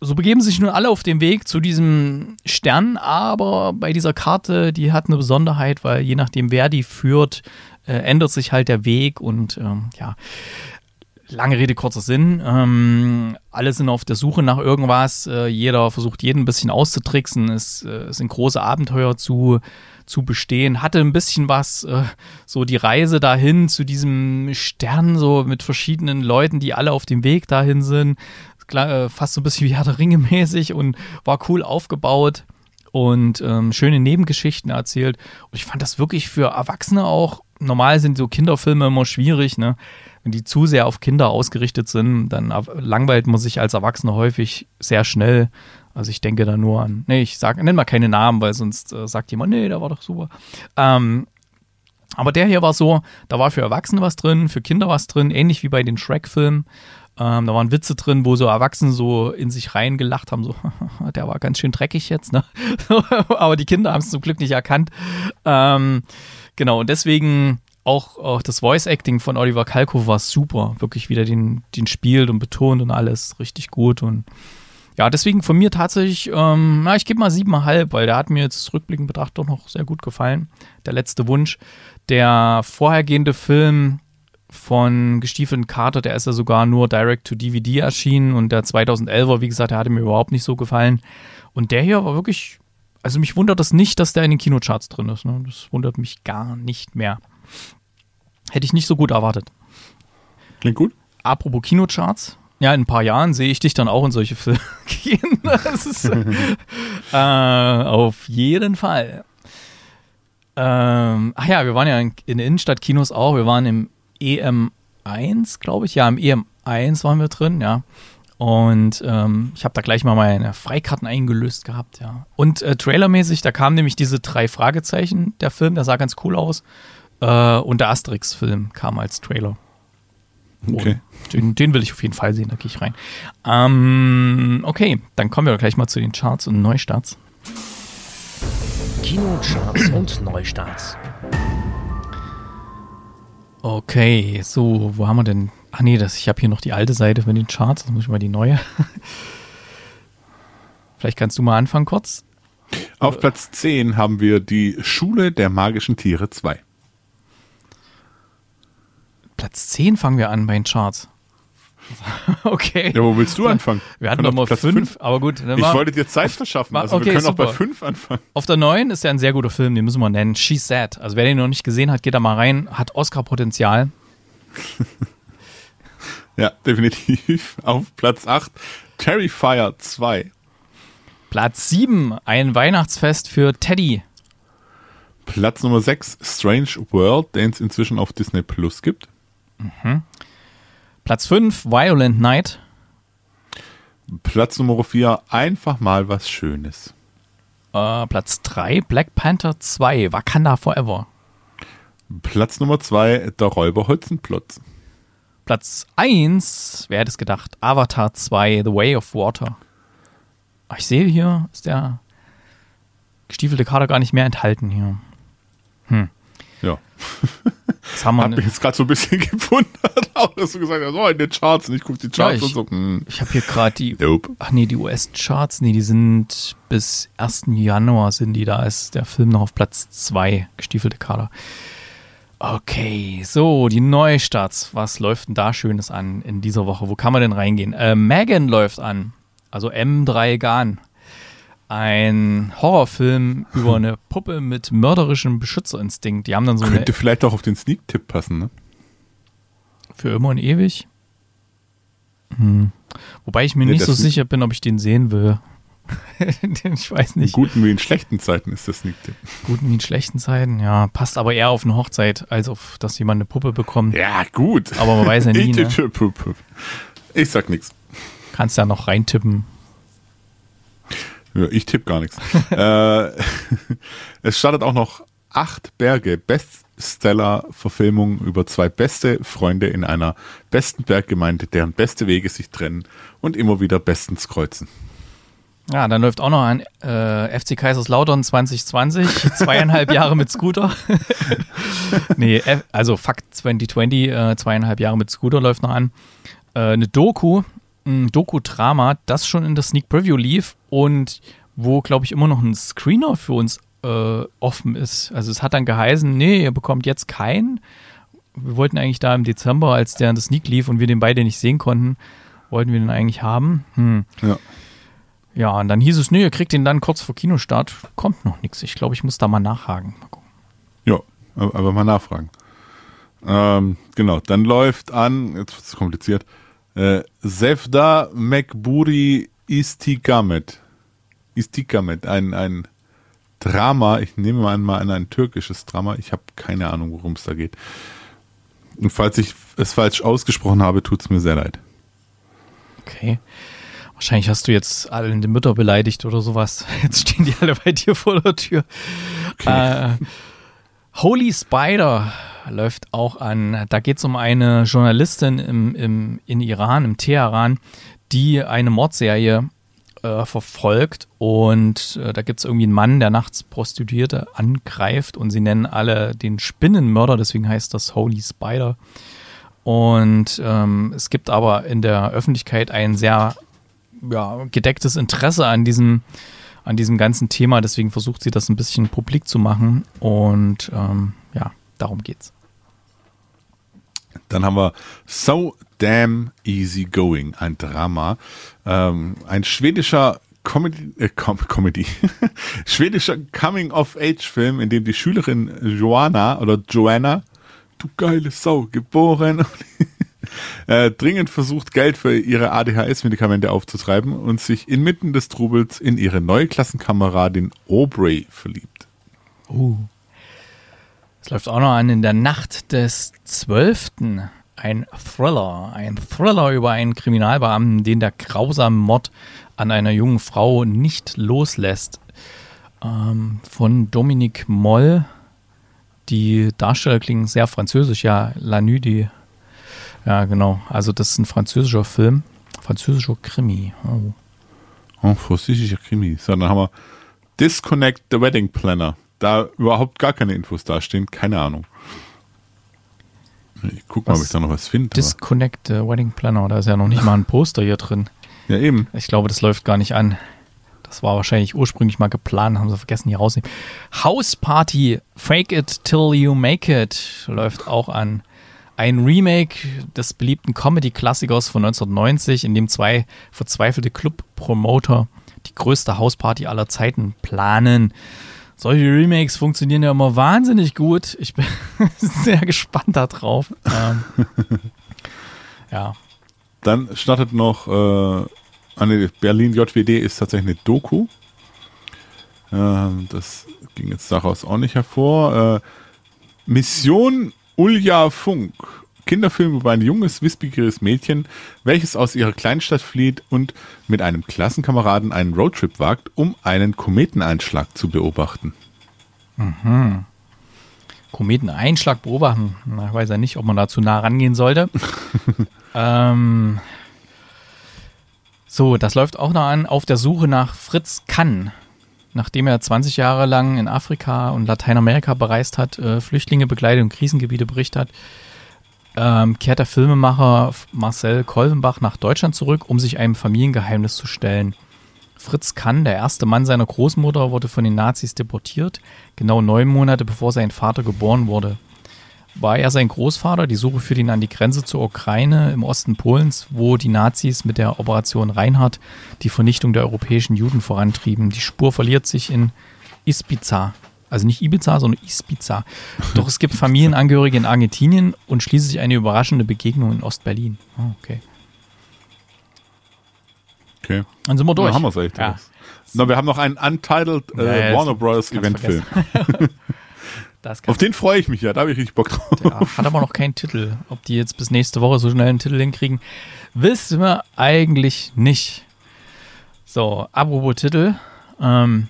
so begeben sich nun alle auf den Weg zu diesem Stern, aber bei dieser Karte, die hat eine Besonderheit, weil je nachdem, wer die führt, äh, ändert sich halt der Weg und ähm, ja, lange Rede, kurzer Sinn. Ähm, alle sind auf der Suche nach irgendwas, äh, jeder versucht jeden ein bisschen auszutricksen, es äh, sind große Abenteuer zu zu bestehen. Hatte ein bisschen was, äh, so die Reise dahin zu diesem Stern, so mit verschiedenen Leuten, die alle auf dem Weg dahin sind. Äh, fast so ein bisschen wie Herr der Ringe mäßig und war cool aufgebaut und ähm, schöne Nebengeschichten erzählt. Und ich fand das wirklich für Erwachsene auch, normal sind so Kinderfilme immer schwierig, ne? Wenn die zu sehr auf Kinder ausgerichtet sind, dann langweilt man sich als Erwachsener häufig sehr schnell. Also ich denke da nur an, nee, ich sag, nenn mal keine Namen, weil sonst äh, sagt jemand, nee, der war doch super. Ähm, aber der hier war so, da war für Erwachsene was drin, für Kinder was drin, ähnlich wie bei den Shrek-Filmen. Ähm, da waren Witze drin, wo so Erwachsene so in sich reingelacht haben, so, der war ganz schön dreckig jetzt, ne? aber die Kinder haben es zum Glück nicht erkannt. Ähm, genau, und deswegen auch, auch das Voice-Acting von Oliver Kalkow war super. Wirklich wieder den, den spielt und betont und alles richtig gut und ja, deswegen von mir tatsächlich, ähm, na, ich gebe mal siebeneinhalb, weil der hat mir jetzt rückblickend betrachtet doch noch sehr gut gefallen. Der letzte Wunsch. Der vorhergehende Film von Gestiefelten Carter, der ist ja sogar nur direct to DVD erschienen und der 2011er, wie gesagt, der hatte mir überhaupt nicht so gefallen. Und der hier war wirklich, also mich wundert das nicht, dass der in den Kinocharts drin ist. Ne? Das wundert mich gar nicht mehr. Hätte ich nicht so gut erwartet. Klingt gut. Apropos Kinocharts, ja, in ein paar Jahren sehe ich dich dann auch in solche Filme gehen. Ist äh, auf jeden Fall. Ähm, ach ja, wir waren ja in, in Innenstadtkinos auch. Wir waren im EM1, glaube ich. Ja, im EM1 waren wir drin, ja. Und ähm, ich habe da gleich mal meine Freikarten eingelöst gehabt, ja. Und äh, trailermäßig, da kamen nämlich diese drei Fragezeichen, der Film, der sah ganz cool aus. Äh, und der Asterix-Film kam als Trailer. Okay. Den, den, will ich auf jeden Fall sehen, da gehe ich rein. Ähm, okay, dann kommen wir gleich mal zu den Charts und Neustarts. Kinocharts und Neustarts. Okay, so, wo haben wir denn? Ach nee, das, ich habe hier noch die alte Seite mit den Charts, das muss ich mal die neue. Vielleicht kannst du mal anfangen kurz. Auf Platz 10 haben wir die Schule der magischen Tiere 2. Platz 10 fangen wir an bei den Charts. okay. Ja, wo willst du anfangen? Wir hatten Nummer 5, aber gut. ich wollte dir Zeit verschaffen, also okay, wir können super. auch bei 5 anfangen. Auf der 9 ist ja ein sehr guter Film, den müssen wir nennen. She's Sad. Also wer den noch nicht gesehen hat, geht da mal rein. Hat Oscar-Potenzial. ja, definitiv. Auf Platz 8 Terrifier 2. Platz 7, ein Weihnachtsfest für Teddy. Platz Nummer 6 Strange World, den es inzwischen auf Disney Plus gibt. Mhm. Platz 5, Violent Night. Platz Nummer 4, einfach mal was Schönes. Äh, Platz 3, Black Panther 2, Wakanda Forever. Platz Nummer 2, der Räuber Holzenplotz. Platz 1, wer hätte es gedacht, Avatar 2, The Way of Water. Ach, ich sehe hier, ist der gestiefelte Kader gar nicht mehr enthalten hier. Hm. Ja. Das haben wir hab mich jetzt gerade so ein bisschen gewundert, auch dass du gesagt hast, oh, in den Charts und ich gucke die Charts ja, ich, und so. Hm. Ich habe hier gerade die, nope. ach nee, die US-Charts, nee, die sind bis 1. Januar sind die, da ist der Film noch auf Platz 2, gestiefelte Kader. Okay, so, die Neustarts. Was läuft denn da Schönes an in dieser Woche? Wo kann man denn reingehen? Äh, Megan läuft an. Also M3 Gan. Ein Horrorfilm über eine Puppe mit mörderischem Beschützerinstinkt. Die haben dann so Könnte vielleicht auch auf den Sneak-Tipp passen, ne? Für immer und ewig. Hm. Wobei ich mir Nee, nicht so sicher bin, ob ich den sehen will. ich weiß In nicht. guten wie in schlechten Zeiten ist das Sneak-Tipp. Guten wie in schlechten Zeiten. Ja, passt aber eher auf eine Hochzeit, als auf, dass jemand eine Puppe bekommt. Ja, gut. Aber man weiß ja nie, Ich, ne? ich sag nichts. Kannst ja noch reintippen. Ja, ich tippe gar nichts. äh, es startet auch noch acht Berge Bestseller-Verfilmung über zwei beste Freunde in einer besten Berggemeinde, deren beste Wege sich trennen und immer wieder bestens kreuzen. Ja, dann läuft auch noch ein äh, FC Kaiserslautern 2020, zweieinhalb Jahre mit Scooter. nee, F also Fakt 2020, äh, zweieinhalb Jahre mit Scooter läuft noch an. Äh, eine Doku, ein Doku-Drama, das schon in der Sneak Preview lief und wo, glaube ich, immer noch ein Screener für uns äh, offen ist. Also es hat dann geheißen, nee, ihr bekommt jetzt keinen. Wir wollten eigentlich da im Dezember, als der in der Sneak lief und wir den beide nicht sehen konnten, wollten wir den eigentlich haben. Hm. Ja. Ja, und dann hieß es, nee, ihr kriegt den dann kurz vor Kinostart. Kommt noch nichts. Ich glaube, ich muss da mal nachhaken. Mal gucken. Ja, aber, mal nachfragen. Ähm, genau, dann läuft an, jetzt wird es kompliziert, äh, Sevda Mekburi Istikamet. Istikamet, ein, ein Drama, ich nehme mal an, mal an ein türkisches Drama, ich habe keine Ahnung, worum es da geht. Und falls ich es falsch ausgesprochen habe, tut es mir sehr leid. Okay. Wahrscheinlich hast du jetzt alle in die Mütter beleidigt oder sowas. Jetzt stehen die alle bei dir vor der Tür. Äh, Holy Spider läuft auch an. Da geht es um eine Journalistin im, im, in Iran, im Teheran, die eine Mordserie äh, verfolgt. Und äh, da gibt es irgendwie einen Mann, der nachts Prostituierte angreift und sie nennen alle den Spinnenmörder, deswegen heißt das Holy Spider. Und ähm, es gibt aber in der Öffentlichkeit ein sehr ja, gedecktes Interesse an diesem, an diesem ganzen Thema. Deswegen versucht sie das ein bisschen publik zu machen. Und ähm, ja, darum geht's. Dann haben wir So Damn Easy Going, ein Drama. Ähm, ein schwedischer Comedy, äh, Com Comedy. schwedischer Coming-of-Age-Film, in dem die Schülerin Joanna oder Joanna, du geile Sau, geboren, äh, dringend versucht, Geld für ihre ADHS-Medikamente aufzutreiben und sich inmitten des Trubels in ihre neue Klassenkameradin Aubrey verliebt. Uh. Es läuft auch noch an in der Nacht des 12. Ein Thriller. Ein Thriller über einen Kriminalbeamten, den der grausame Mord an einer jungen Frau nicht loslässt. Ähm, von Dominique Moll. Die Darsteller klingen sehr französisch. Ja, La Nuit, die. Ja, genau. Also, das ist ein französischer Film. Französischer Krimi. Oh. Oh, französischer Krimi. So, dann haben wir Disconnect the Wedding Planner. Da überhaupt gar keine Infos dastehen, keine Ahnung. Ich guck mal, ob ich da noch was finde. Disconnect the Wedding Planner. Da ist ja noch nicht mal ein Poster hier drin. Ja, eben. Ich glaube, das läuft gar nicht an. Das war wahrscheinlich ursprünglich mal geplant, haben sie vergessen, hier rausnehmen. House Party, Fake It Till You Make It läuft auch an. Ein Remake des beliebten Comedy-Klassikers von 1990, in dem zwei verzweifelte Club-Promoter die größte Hausparty aller Zeiten planen. Solche Remakes funktionieren ja immer wahnsinnig gut. Ich bin sehr gespannt darauf. Ähm, ja, Dann startet noch äh, eine Berlin JWD ist tatsächlich eine Doku. Ähm, das ging jetzt daraus auch nicht hervor. Äh, Mission Ulja Funk. Kinderfilm über ein junges, wissbegieriges Mädchen, welches aus ihrer Kleinstadt flieht und mit einem Klassenkameraden einen Roadtrip wagt, um einen Kometeneinschlag zu beobachten. Kometeneinschlag beobachten. Ich weiß ja nicht, ob man da zu nah rangehen sollte. ähm, so, das läuft auch noch an auf der Suche nach Fritz Kann. Nachdem er 20 Jahre lang in Afrika und Lateinamerika bereist hat, äh, Flüchtlinge begleitet und Krisengebiete berichtet hat, ähm, kehrt der Filmemacher Marcel Kolvenbach nach Deutschland zurück, um sich einem Familiengeheimnis zu stellen. Fritz Kann, der erste Mann seiner Großmutter, wurde von den Nazis deportiert, genau neun Monate bevor sein Vater geboren wurde. War er sein Großvater. Die Suche führt ihn an die Grenze zur Ukraine im Osten Polens, wo die Nazis mit der Operation Reinhardt die Vernichtung der europäischen Juden vorantrieben. Die Spur verliert sich in Ispiza. Also nicht Ibiza, sondern Ispiza. Doch es gibt Familienangehörige in Argentinien und schließlich eine überraschende Begegnung in Ostberlin. Oh, okay. Okay. Dann sind wir durch. Dann haben wir es echt. Ja. Na, wir haben noch einen Untitled äh, Ja, ja, Warner kannst Eventfilm. Das kann Auf den freue ich mich ja, da habe ich richtig Bock drauf. Ja, hat aber noch keinen Titel. Ob die jetzt bis nächste Woche so schnell einen Titel hinkriegen, wissen wir eigentlich nicht. So, apropos Titel. Ähm,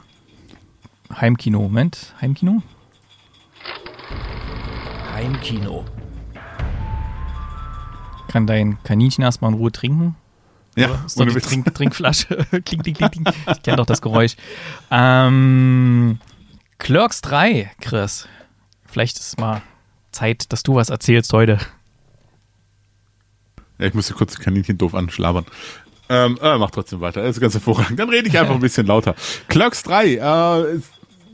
Heimkino. Moment, Heimkino? Heimkino. Kann dein Kaninchen erstmal in Ruhe trinken? Ja, Ist doch ohne die. Trink Trinkflasche. kling, kling, kling, kling. Ich kenne doch das Geräusch. Ähm, Clerks 3, Chris. Vielleicht ist es mal Zeit, dass du was erzählst heute. Ja, ich musste kurz die Kaninchen doof anschlabern. Ähm, äh, mach trotzdem weiter. Das ist ganz hervorragend. Dann rede ich einfach ein bisschen lauter. Clerks 3. Äh,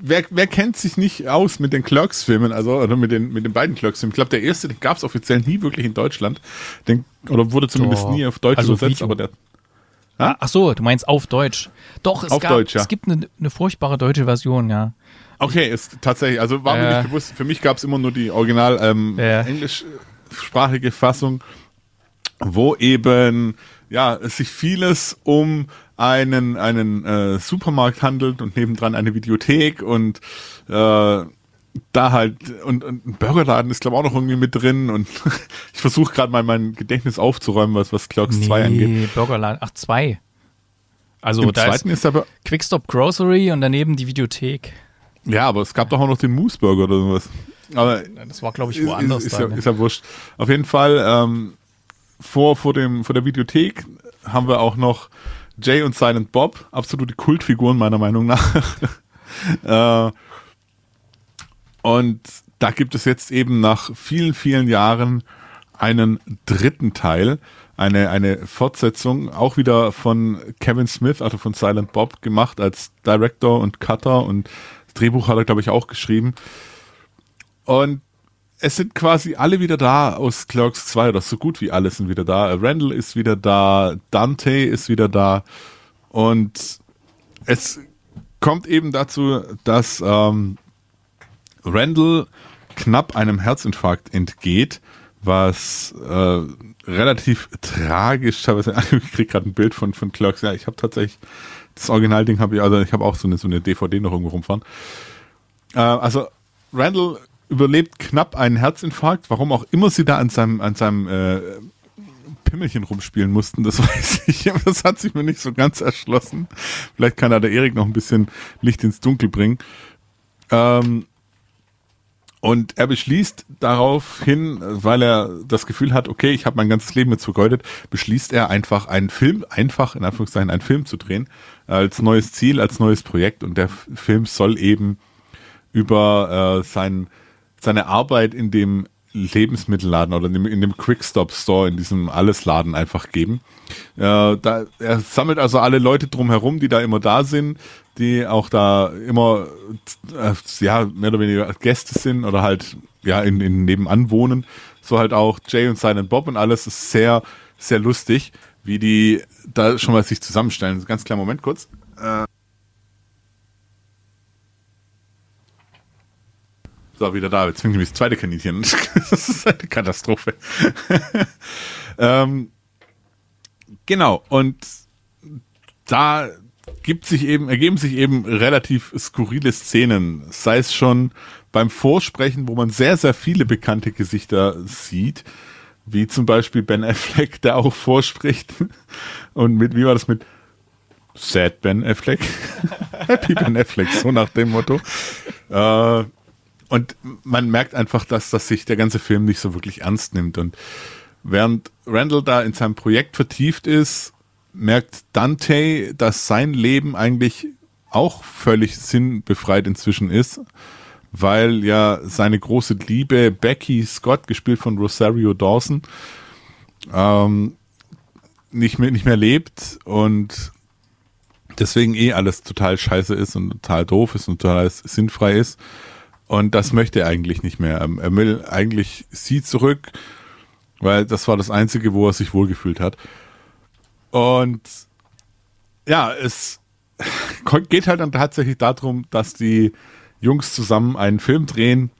wer, wer kennt sich nicht aus mit den Clerks-Filmen, also oder mit den, mit den beiden Clerks-Filmen? Ich glaube, der erste, den gab es offiziell nie wirklich in Deutschland. Den, oder wurde zumindest Doch. nie auf Deutsch Also übersetzt, Video. aber der. Ah, ach so, du meinst auf Deutsch. Doch, es, Auf gab, Deutsch, ja. es gibt eine, eine furchtbare deutsche Version, ja. Okay, ist tatsächlich, also war mir Äh. nicht bewusst. Für mich gab es immer nur die original ähm, englischsprachige Fassung, wo eben ja es sich vieles um einen einen äh, Supermarkt handelt und nebendran eine Videothek und äh, da halt und, und ein Burgerladen ist glaube ich auch noch irgendwie mit drin und ich versuche gerade mal mein Gedächtnis aufzuräumen, was was Clerks 2 angeht. Burgerladen. Ach, zwei. Also Im da zweiten ist aber ist Quickstop Grocery und daneben die Videothek. Ja, aber es gab doch auch noch den Moose Burger oder sowas. Aber Das war, glaube ich, ist, woanders. ist, ist, dann, ja, ne? ist ja wurscht. Auf jeden Fall, ähm, vor, vor, dem, vor der Videothek haben wir auch noch Jay und Silent Bob, absolute Kultfiguren meiner Meinung nach. äh, und da gibt es jetzt eben nach vielen, vielen Jahren einen dritten Teil, eine, eine Fortsetzung, auch wieder von Kevin Smith, also von Silent Bob, gemacht als Director und Cutter und Drehbuch hat er, glaube ich, auch geschrieben. Und es sind quasi alle wieder da aus Clerks 2 oder so gut wie alle sind wieder da. Randall ist wieder da, Dante ist wieder da und es kommt eben dazu, dass ähm, Randall knapp einem Herzinfarkt entgeht, was äh, relativ tragisch ich krieg gerade ein Bild von, von Clerks, ja, ich habe tatsächlich, das Originalding habe ich, also ich habe auch so eine, so eine DVD noch irgendwo rumfahren. Äh, also Randall überlebt knapp einen Herzinfarkt, warum auch immer sie da an seinem, an seinem äh, Pimmelchen rumspielen mussten, das weiß ich, aber das hat sich mir nicht so ganz erschlossen. Vielleicht kann da der Erik noch ein bisschen Licht ins Dunkel bringen. Ähm, und er beschließt daraufhin, weil er das Gefühl hat, okay, ich habe mein ganzes Leben jetzt vergeudet, beschließt er einfach einen Film, einfach in Anführungszeichen einen Film zu drehen, als neues Ziel, als neues Projekt. Und der Film soll eben über äh, sein, seine Arbeit in dem Lebensmittelladen oder in dem, in dem Quick-Stop Store, in diesem Allesladen einfach geben. Äh, da, er sammelt also alle Leute drumherum, die da immer da sind, die auch da immer äh, ja, mehr oder weniger Gäste sind oder halt ja in, in nebenan wohnen. So halt auch Jay und Silent Bob und alles ist sehr, sehr lustig, wie die da schon mal sich zusammenstellen. Ganz kleinen Moment kurz. So, wieder da. Jetzt fängt nämlich das zweite Kaninchen. das ist eine Katastrophe. ähm, genau. Und da gibt sich eben, ergeben sich eben relativ skurrile Szenen. Sei es schon beim Vorsprechen, wo man sehr, sehr viele bekannte Gesichter sieht. Wie zum Beispiel Ben Affleck, der auch vorspricht. Und mit, wie war das mit Sad Ben Affleck? Happy Ben Affleck, so nach dem Motto. Äh, und man merkt einfach, dass, dass sich der ganze Film nicht so wirklich ernst nimmt. Und während Randall da in seinem Projekt vertieft ist, merkt Dante, dass sein Leben eigentlich auch völlig sinnbefreit inzwischen ist, weil ja seine große Liebe Becky Scott, gespielt von Rosario Dawson, ähm, nicht mehr, nicht mehr lebt und deswegen eh alles total scheiße ist und total doof ist und total sinnfrei ist. Und das möchte er eigentlich nicht mehr. Ähm, Er will eigentlich sie zurück, weil das war das Einzige, wo er sich wohlgefühlt hat. Und ja, es geht halt dann tatsächlich darum, dass die Jungs zusammen einen Film drehen.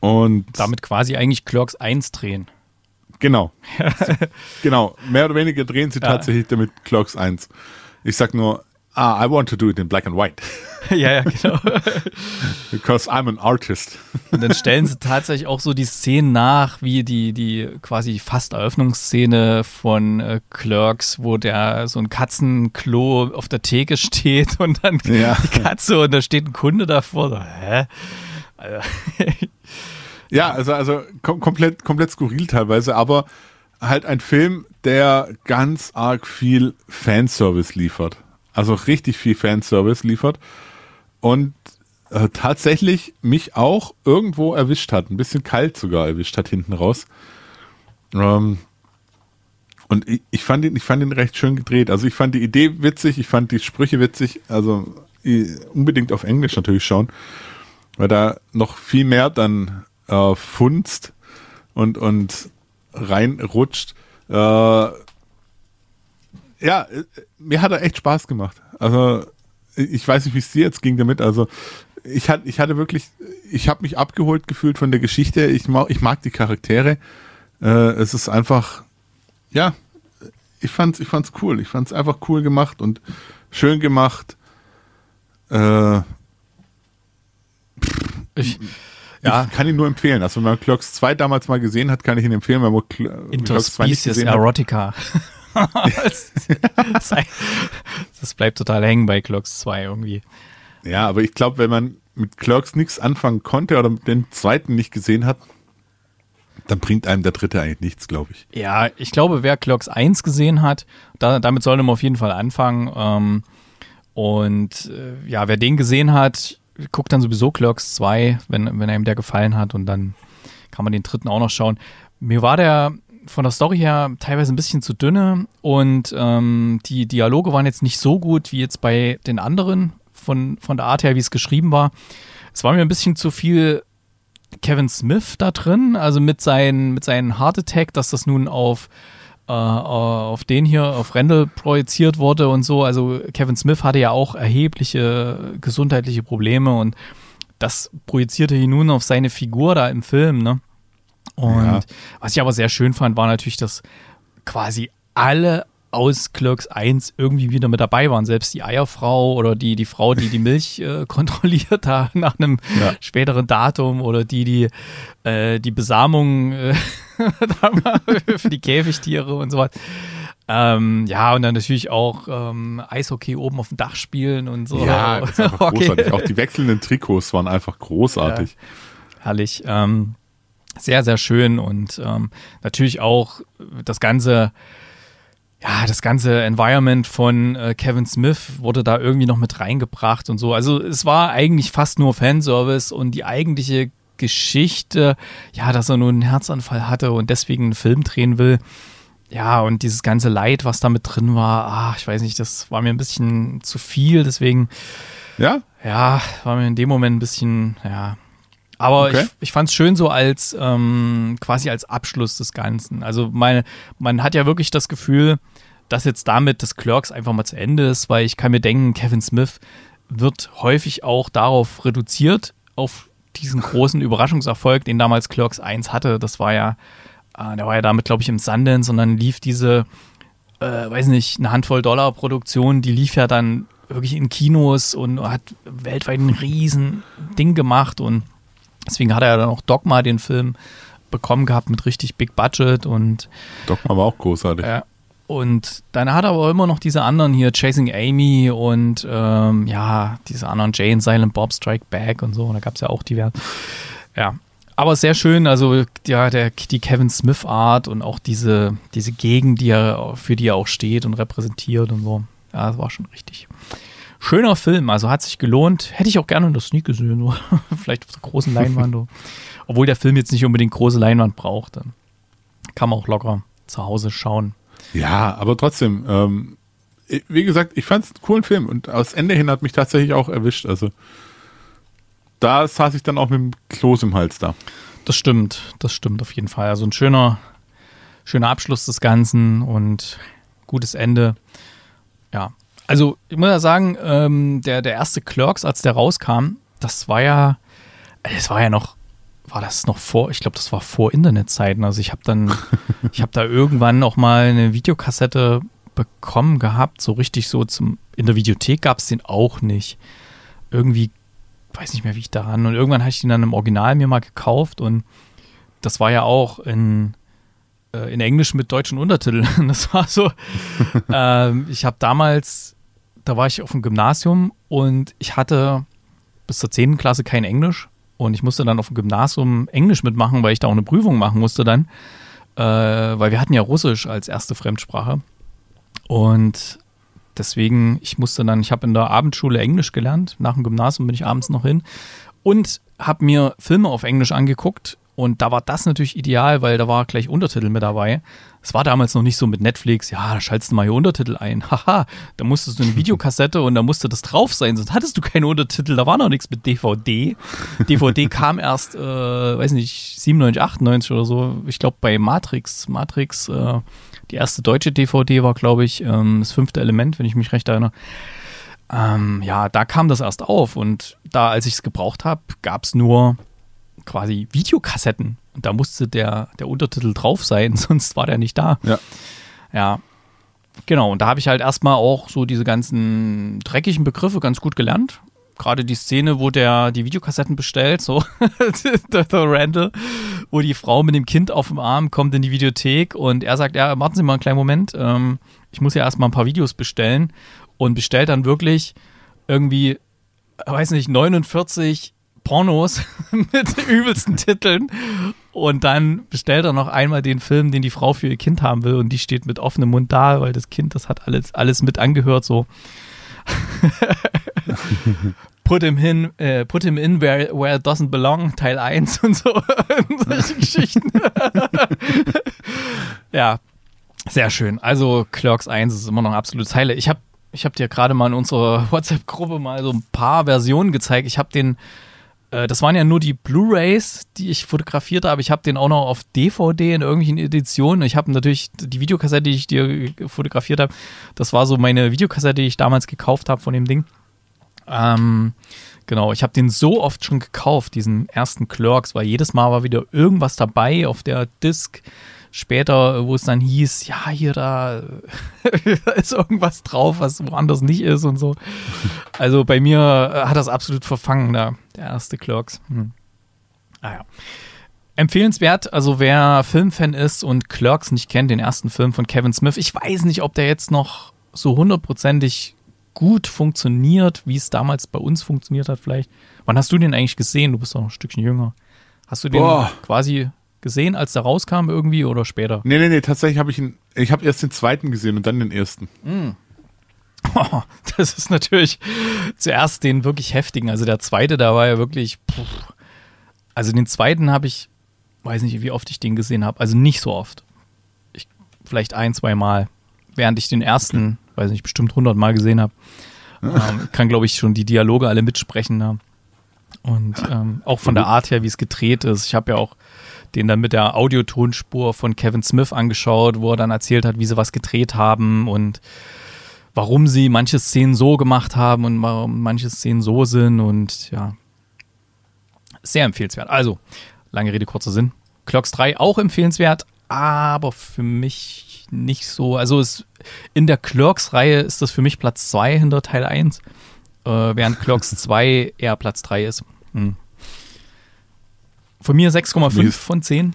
Und Damit quasi eigentlich Clerks 1 drehen. Genau. genau. Mehr oder weniger drehen sie Ja. tatsächlich damit Clerks 1. Ich sag nur, ah, I want to do it in black and white. ja, ja, genau. Because I'm an artist. Und dann stellen sie tatsächlich auch so die Szenen nach, wie die, die quasi fast Eröffnungsszene von äh, Clerks, wo der so ein Katzenklo auf der Theke steht und dann Ja. die Katze und da steht ein Kunde davor. So, hä? Also, Ja, also, also kom komplett, komplett skurril teilweise, aber halt ein Film, der ganz arg viel Fanservice liefert. Also richtig viel Fanservice liefert. Und äh, tatsächlich mich auch irgendwo erwischt hat. Ein bisschen kalt sogar erwischt hat hinten raus. Ähm, und ich, ich, fand ihn, ich fand ihn recht schön gedreht. Also ich fand die Idee witzig, ich fand die Sprüche witzig. Also unbedingt auf Englisch natürlich schauen, weil da noch viel mehr dann äh, funzt und, und reinrutscht. Äh, ja, äh, mir hat er echt Spaß gemacht. Also ich weiß nicht, wie es dir jetzt ging damit. Also ich, hat, ich hatte wirklich, ich habe mich abgeholt gefühlt von der Geschichte. Ich mag, ich mag die Charaktere. Äh, es ist einfach, ja, ich fand's, ich fand's cool. Ich fand's einfach cool gemacht und schön gemacht. Äh, ich, ja, Ich kann ihn nur empfehlen. Also wenn man Clerks 2 damals mal gesehen hat, kann ich ihn empfehlen. Wenn man Cl- Clerks 2 nicht gesehen hat. Erotica. das, das, bleibt total hängen bei Clerks 2 irgendwie. Ja, aber ich glaube, wenn man mit Clerks nichts anfangen konnte oder den zweiten nicht gesehen hat, dann bringt einem der dritte eigentlich nichts, glaube ich. Ja, ich glaube, wer Clerks 1 gesehen hat, da, damit sollte man auf jeden Fall anfangen. Ähm, und äh, ja, wer den gesehen hat, guckt dann sowieso Clerks 2, wenn, wenn einem der gefallen hat. Und dann kann man den dritten auch noch schauen. Mir war der von der Story her teilweise ein bisschen zu dünne und ähm, die Dialoge waren jetzt nicht so gut wie jetzt bei den anderen von, von der Art her, wie es geschrieben war. Es war mir ein bisschen zu viel Kevin Smith da drin, also mit seinen, mit seinen Heart Attack, dass das nun auf, äh, auf den hier, auf Randall projiziert wurde und so. Also Kevin Smith hatte ja auch erhebliche gesundheitliche Probleme und das projizierte ihn nun auf seine Figur da im Film, ne? Und Ja. was ich aber sehr schön fand, war natürlich, dass quasi alle aus Clerks 1 irgendwie wieder mit dabei waren. Selbst die Eierfrau oder die, die Frau, die die Milch äh, kontrolliert da nach einem Ja. späteren Datum oder die, die äh, die Besamung äh, für die Käfigtiere und so was. Ähm, ja, und dann natürlich auch ähm, Eishockey oben auf dem Dach spielen und so. Ja, das ist einfach Okay. großartig. Auch die wechselnden Trikots waren einfach großartig. herrlich. Ähm, sehr, sehr schön und ähm, natürlich auch das ganze, ja, das ganze Environment von äh, Kevin Smith wurde da irgendwie noch mit reingebracht und so. Also es war eigentlich fast nur Fanservice und die eigentliche Geschichte, ja, dass er nun einen Herzanfall hatte und deswegen einen Film drehen will. Ja, und dieses ganze Leid, was da mit drin war, ah, ich weiß nicht, das war mir ein bisschen zu viel, deswegen Ja? ja, war mir in dem Moment ein bisschen, ja. Aber Okay. ich, ich fand es schön so als ähm, quasi als Abschluss des Ganzen. Also meine, man hat ja wirklich das Gefühl, dass jetzt damit das Clerks einfach mal zu Ende ist, weil ich kann mir denken, Kevin Smith wird häufig auch darauf reduziert, auf diesen großen Überraschungserfolg, den damals Clerks 1 hatte. Das war ja, äh, der war ja damit, glaube ich, im Sundance und dann lief diese äh, weiß nicht, eine Handvoll Dollar Produktion, die lief ja dann wirklich in Kinos und hat weltweit ein riesen Ding gemacht und deswegen hat er dann auch Dogma den Film bekommen gehabt mit richtig Big Budget und Dogma war auch großartig. ja. Und dann hat er aber immer noch diese anderen hier, Chasing Amy und ähm, ja, diese anderen Jane, Silent Bob Strike Back und so. Und da gab es ja auch diverse. Ja. Aber sehr schön, also ja, der, die Kevin Smith Art und auch diese, diese Gegend, die er, für die er auch steht und repräsentiert und so. Ja, das war schon richtig. Schöner Film, also hat sich gelohnt. Hätte ich auch gerne in der Sneak gesehen, nur vielleicht auf der großen Leinwand. Obwohl der Film jetzt nicht unbedingt große Leinwand braucht. Dann kann man auch locker zu Hause schauen. Ja, aber trotzdem, ähm, wie gesagt, ich fand es einen coolen Film und aus Ende hin hat mich tatsächlich auch erwischt. Also da saß ich dann auch mit dem Kloß im Hals da. Das stimmt, das stimmt auf jeden Fall. Also ein schöner, schöner Abschluss des Ganzen und gutes Ende. Ja, also ich muss ja sagen, ähm, der, der erste Clerks, als der rauskam, das war ja, es war ja noch, war das noch vor, ich glaube, das war vor Internetzeiten. Also ich habe dann, ich habe da irgendwann noch mal eine Videokassette bekommen gehabt, so richtig so zum, in der Videothek gab es den auch nicht. Irgendwie, weiß nicht mehr, wie ich daran, und irgendwann hatte ich den dann im Original mir mal gekauft und das war ja auch in, äh, in Englisch mit deutschen Untertiteln. Das war so, ähm, ich habe damals, da war ich auf dem Gymnasium und ich hatte bis zur 10. Klasse kein Englisch. Und ich musste dann auf dem Gymnasium Englisch mitmachen, weil ich da auch eine Prüfung machen musste dann, äh, weil wir hatten ja Russisch als erste Fremdsprache. Und deswegen, ich musste dann, ich habe in der Abendschule Englisch gelernt, nach dem Gymnasium bin ich abends noch hin und habe mir Filme auf Englisch angeguckt und da war das natürlich ideal, weil da war gleich Untertitel mit dabei. Es war damals noch nicht so mit Netflix, ja, da schaltest du mal hier Untertitel ein. Haha, da musstest du eine Videokassette und da musste das drauf sein, sonst hattest du keine Untertitel, da war noch nichts mit DVD. DVD kam erst, äh, weiß nicht, 97, 98 oder so. Ich glaube bei Matrix, Matrix, äh, die erste deutsche DVD war, glaube ich, ähm, das fünfte Element, wenn ich mich recht erinnere. Ähm, ja, da kam das erst auf und da, als ich es gebraucht habe, gab es nur quasi Videokassetten. Und da musste der, der Untertitel drauf sein, sonst war der nicht da. Ja. Ja. Genau, und da habe ich halt erstmal auch so diese ganzen dreckigen Begriffe ganz gut gelernt. Gerade die Szene, wo der die Videokassetten bestellt, so der, der Randall, wo die Frau mit dem Kind auf dem Arm kommt in die Videothek und er sagt, ja, warten Sie mal einen kleinen Moment, ähm, ich muss ja erstmal ein paar Videos bestellen und bestellt dann wirklich irgendwie, weiß nicht, 49 Pornos mit übelsten Titeln. Und dann bestellt er noch einmal den Film, den die Frau für ihr Kind haben will. Und die steht mit offenem Mund da, weil das Kind, das hat alles, alles mit angehört. So. put him in, äh, put him in where, where it doesn't belong, Teil 1 und so. Solche Geschichten. ja, sehr schön. Also Clerks 1 ist immer noch eine absolute Zeile. Ich habe ich hab dir gerade mal in unserer WhatsApp-Gruppe mal so ein paar Versionen gezeigt. Ich habe den das waren ja nur die Blu-rays, die ich fotografiert habe. Ich habe den auch noch auf DVD in irgendwelchen Editionen. Ich habe natürlich die Videokassette, die ich dir fotografiert habe. Das war so meine Videokassette, die ich damals gekauft habe von dem Ding. Ähm, genau, ich habe den so oft schon gekauft, diesen ersten Clerks, weil jedes Mal war wieder irgendwas dabei auf der Disc später, wo es dann hieß, ja, hier da, da ist irgendwas drauf, was woanders nicht ist und so. Also bei mir äh, hat das absolut verfangen, da, der erste Clerks. Hm. Ah ja. Empfehlenswert, also wer Filmfan ist und Clerks nicht kennt, den ersten Film von Kevin Smith, ich weiß nicht, ob der jetzt noch so hundertprozentig gut funktioniert, wie es damals bei uns funktioniert hat vielleicht. Wann hast du den eigentlich gesehen? Du bist doch noch ein Stückchen jünger. Hast du den Boah. quasi gesehen, als der rauskam irgendwie oder später? Nee, nee, nee, tatsächlich habe ich ihn, ich habe erst den zweiten gesehen und dann den ersten. Oh, das ist natürlich zuerst den wirklich heftigen. Also der zweite, da war ja wirklich. Puh. Also den zweiten habe ich, weiß nicht, wie oft ich den gesehen habe. Also nicht so oft. Ich, vielleicht ein, zwei Mal. Während ich den ersten, weiß nicht, bestimmt 100 Mal gesehen habe. ähm, kann, glaube ich, schon die Dialoge alle mitsprechen. Ne? Und ähm, auch von der Art her, wie es gedreht ist. Ich habe ja auch den dann mit der Audiotonspur von Kevin Smith angeschaut, wo er dann erzählt hat, wie sie was gedreht haben und warum sie manche Szenen so gemacht haben und warum manche Szenen so sind und ja, sehr empfehlenswert. Also, lange Rede, kurzer Sinn. Clocks 3 auch empfehlenswert, aber für mich nicht so. Also es, in der Clerks-Reihe ist das für mich Platz 2 hinter Teil 1, äh, während Clerks 2 eher Platz 3 ist. Hm. Von mir 6,5 von 10.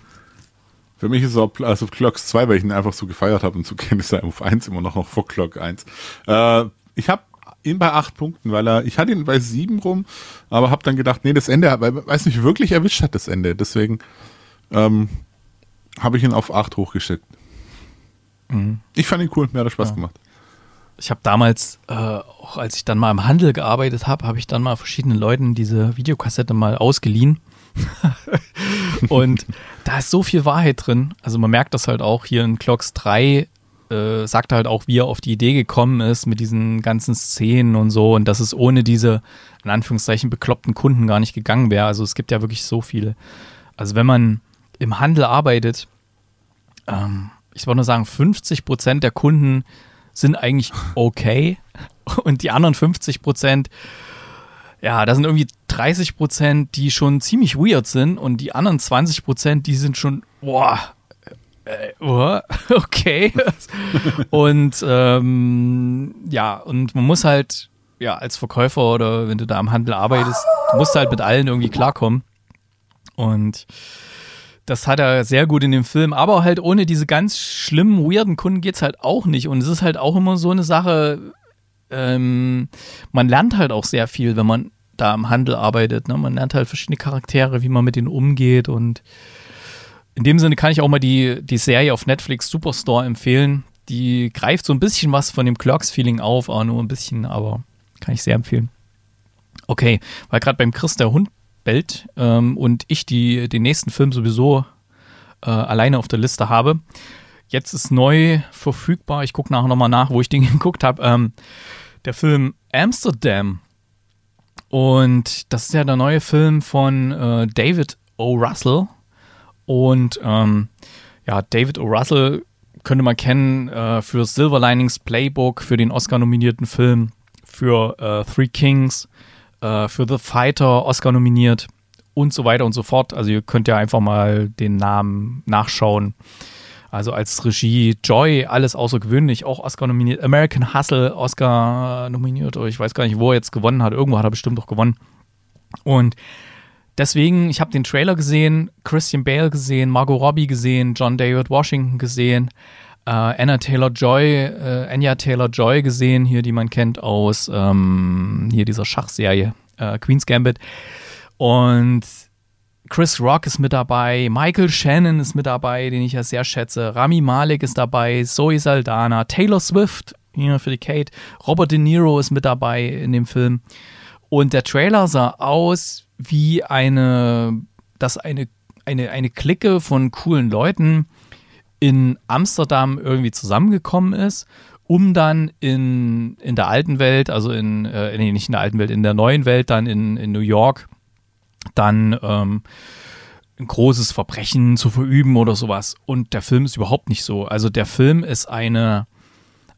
Für mich ist es auch also Clocks 2, weil ich ihn einfach so gefeiert habe und so kenne ich es auf 1 immer noch, noch vor Clock 1. Äh, ich habe ihn bei 8 Punkten, weil er, ich hatte ihn bei 7 rum, aber habe dann gedacht, nee, das Ende, weil es mich wirklich erwischt hat, das Ende. Deswegen ähm, habe ich ihn auf 8 hochgeschickt. Mhm. Ich fand ihn cool, mir hat er Spaß Ja. gemacht. Ich habe damals, äh, auch als ich dann mal im Handel gearbeitet habe, habe ich dann mal verschiedenen Leuten diese Videokassette mal ausgeliehen. und da ist so viel Wahrheit drin. Also man merkt das halt auch hier in Clocks 3, äh, sagt halt auch, wie er auf die Idee gekommen ist mit diesen ganzen Szenen und so und dass es ohne diese, in Anführungszeichen, bekloppten Kunden gar nicht gegangen wäre. Also es gibt ja wirklich so viele. Also wenn man im Handel arbeitet, ähm, ich wollte nur sagen, 50 Prozent der Kunden sind eigentlich okay und die anderen 50 Prozent, ja, da sind irgendwie 30 Prozent, die schon ziemlich weird sind und die anderen 20 Prozent, die sind schon, boah, oh, okay. und ähm, ja, und man muss halt, ja, als Verkäufer oder wenn du da am Handel arbeitest, du musst halt mit allen irgendwie klarkommen. Und das hat er sehr gut in dem Film, aber halt ohne diese ganz schlimmen, weirden Kunden geht es halt auch nicht. Und es ist halt auch immer so eine Sache, ähm, man lernt halt auch sehr viel, wenn man da im Handel arbeitet. Ne? Man lernt halt verschiedene Charaktere, wie man mit denen umgeht. Und in dem Sinne kann ich auch mal die, die Serie auf Netflix Superstore empfehlen. Die greift so ein bisschen was von dem Clerks-Feeling auf, auch nur ein bisschen, aber kann ich sehr empfehlen. Okay, weil gerade beim Chris der Hund bellt ähm, und ich die, den nächsten Film sowieso äh, alleine auf der Liste habe. Jetzt ist neu verfügbar. Ich gucke nachher nochmal nach, wo ich den geguckt habe. Ähm, der Film Amsterdam. Und das ist ja der neue Film von äh, David O. Russell. Und ähm, ja, David O. Russell könnte man kennen äh, für Silver Linings Playbook, für den Oscar-nominierten Film, für äh, Three Kings, äh, für The Fighter Oscar nominiert und so weiter und so fort. Also ihr könnt ja einfach mal den Namen nachschauen. Also als Regie Joy, alles außergewöhnlich, auch Oscar nominiert. American Hustle, Oscar nominiert. Oder ich weiß gar nicht, wo er jetzt gewonnen hat. Irgendwo hat er bestimmt auch gewonnen. Und deswegen, ich habe den Trailer gesehen, Christian Bale gesehen, Margot Robbie gesehen, John David Washington gesehen äh, Anna Taylor Joy, äh, Anya Taylor Joy gesehen, hier, die man kennt aus ähm, hier dieser Schachserie äh, Queen's Gambit. Und Chris Rock ist mit dabei, Michael Shannon ist mit dabei, den ich ja sehr schätze, Rami Malek ist dabei, Zoe Saldana, Taylor Swift, hier für die Kate, Robert De Niro ist mit dabei in dem Film. Und der Trailer sah aus wie eine, dass eine, eine, eine Clique von coolen Leuten in Amsterdam irgendwie zusammengekommen ist, um dann in, in der alten Welt, also in, äh, nee, nicht in der alten Welt, in der neuen Welt, dann in, in New York, dann ähm, ein großes Verbrechen zu verüben oder sowas. Und der Film ist überhaupt nicht so. Also der Film ist eine,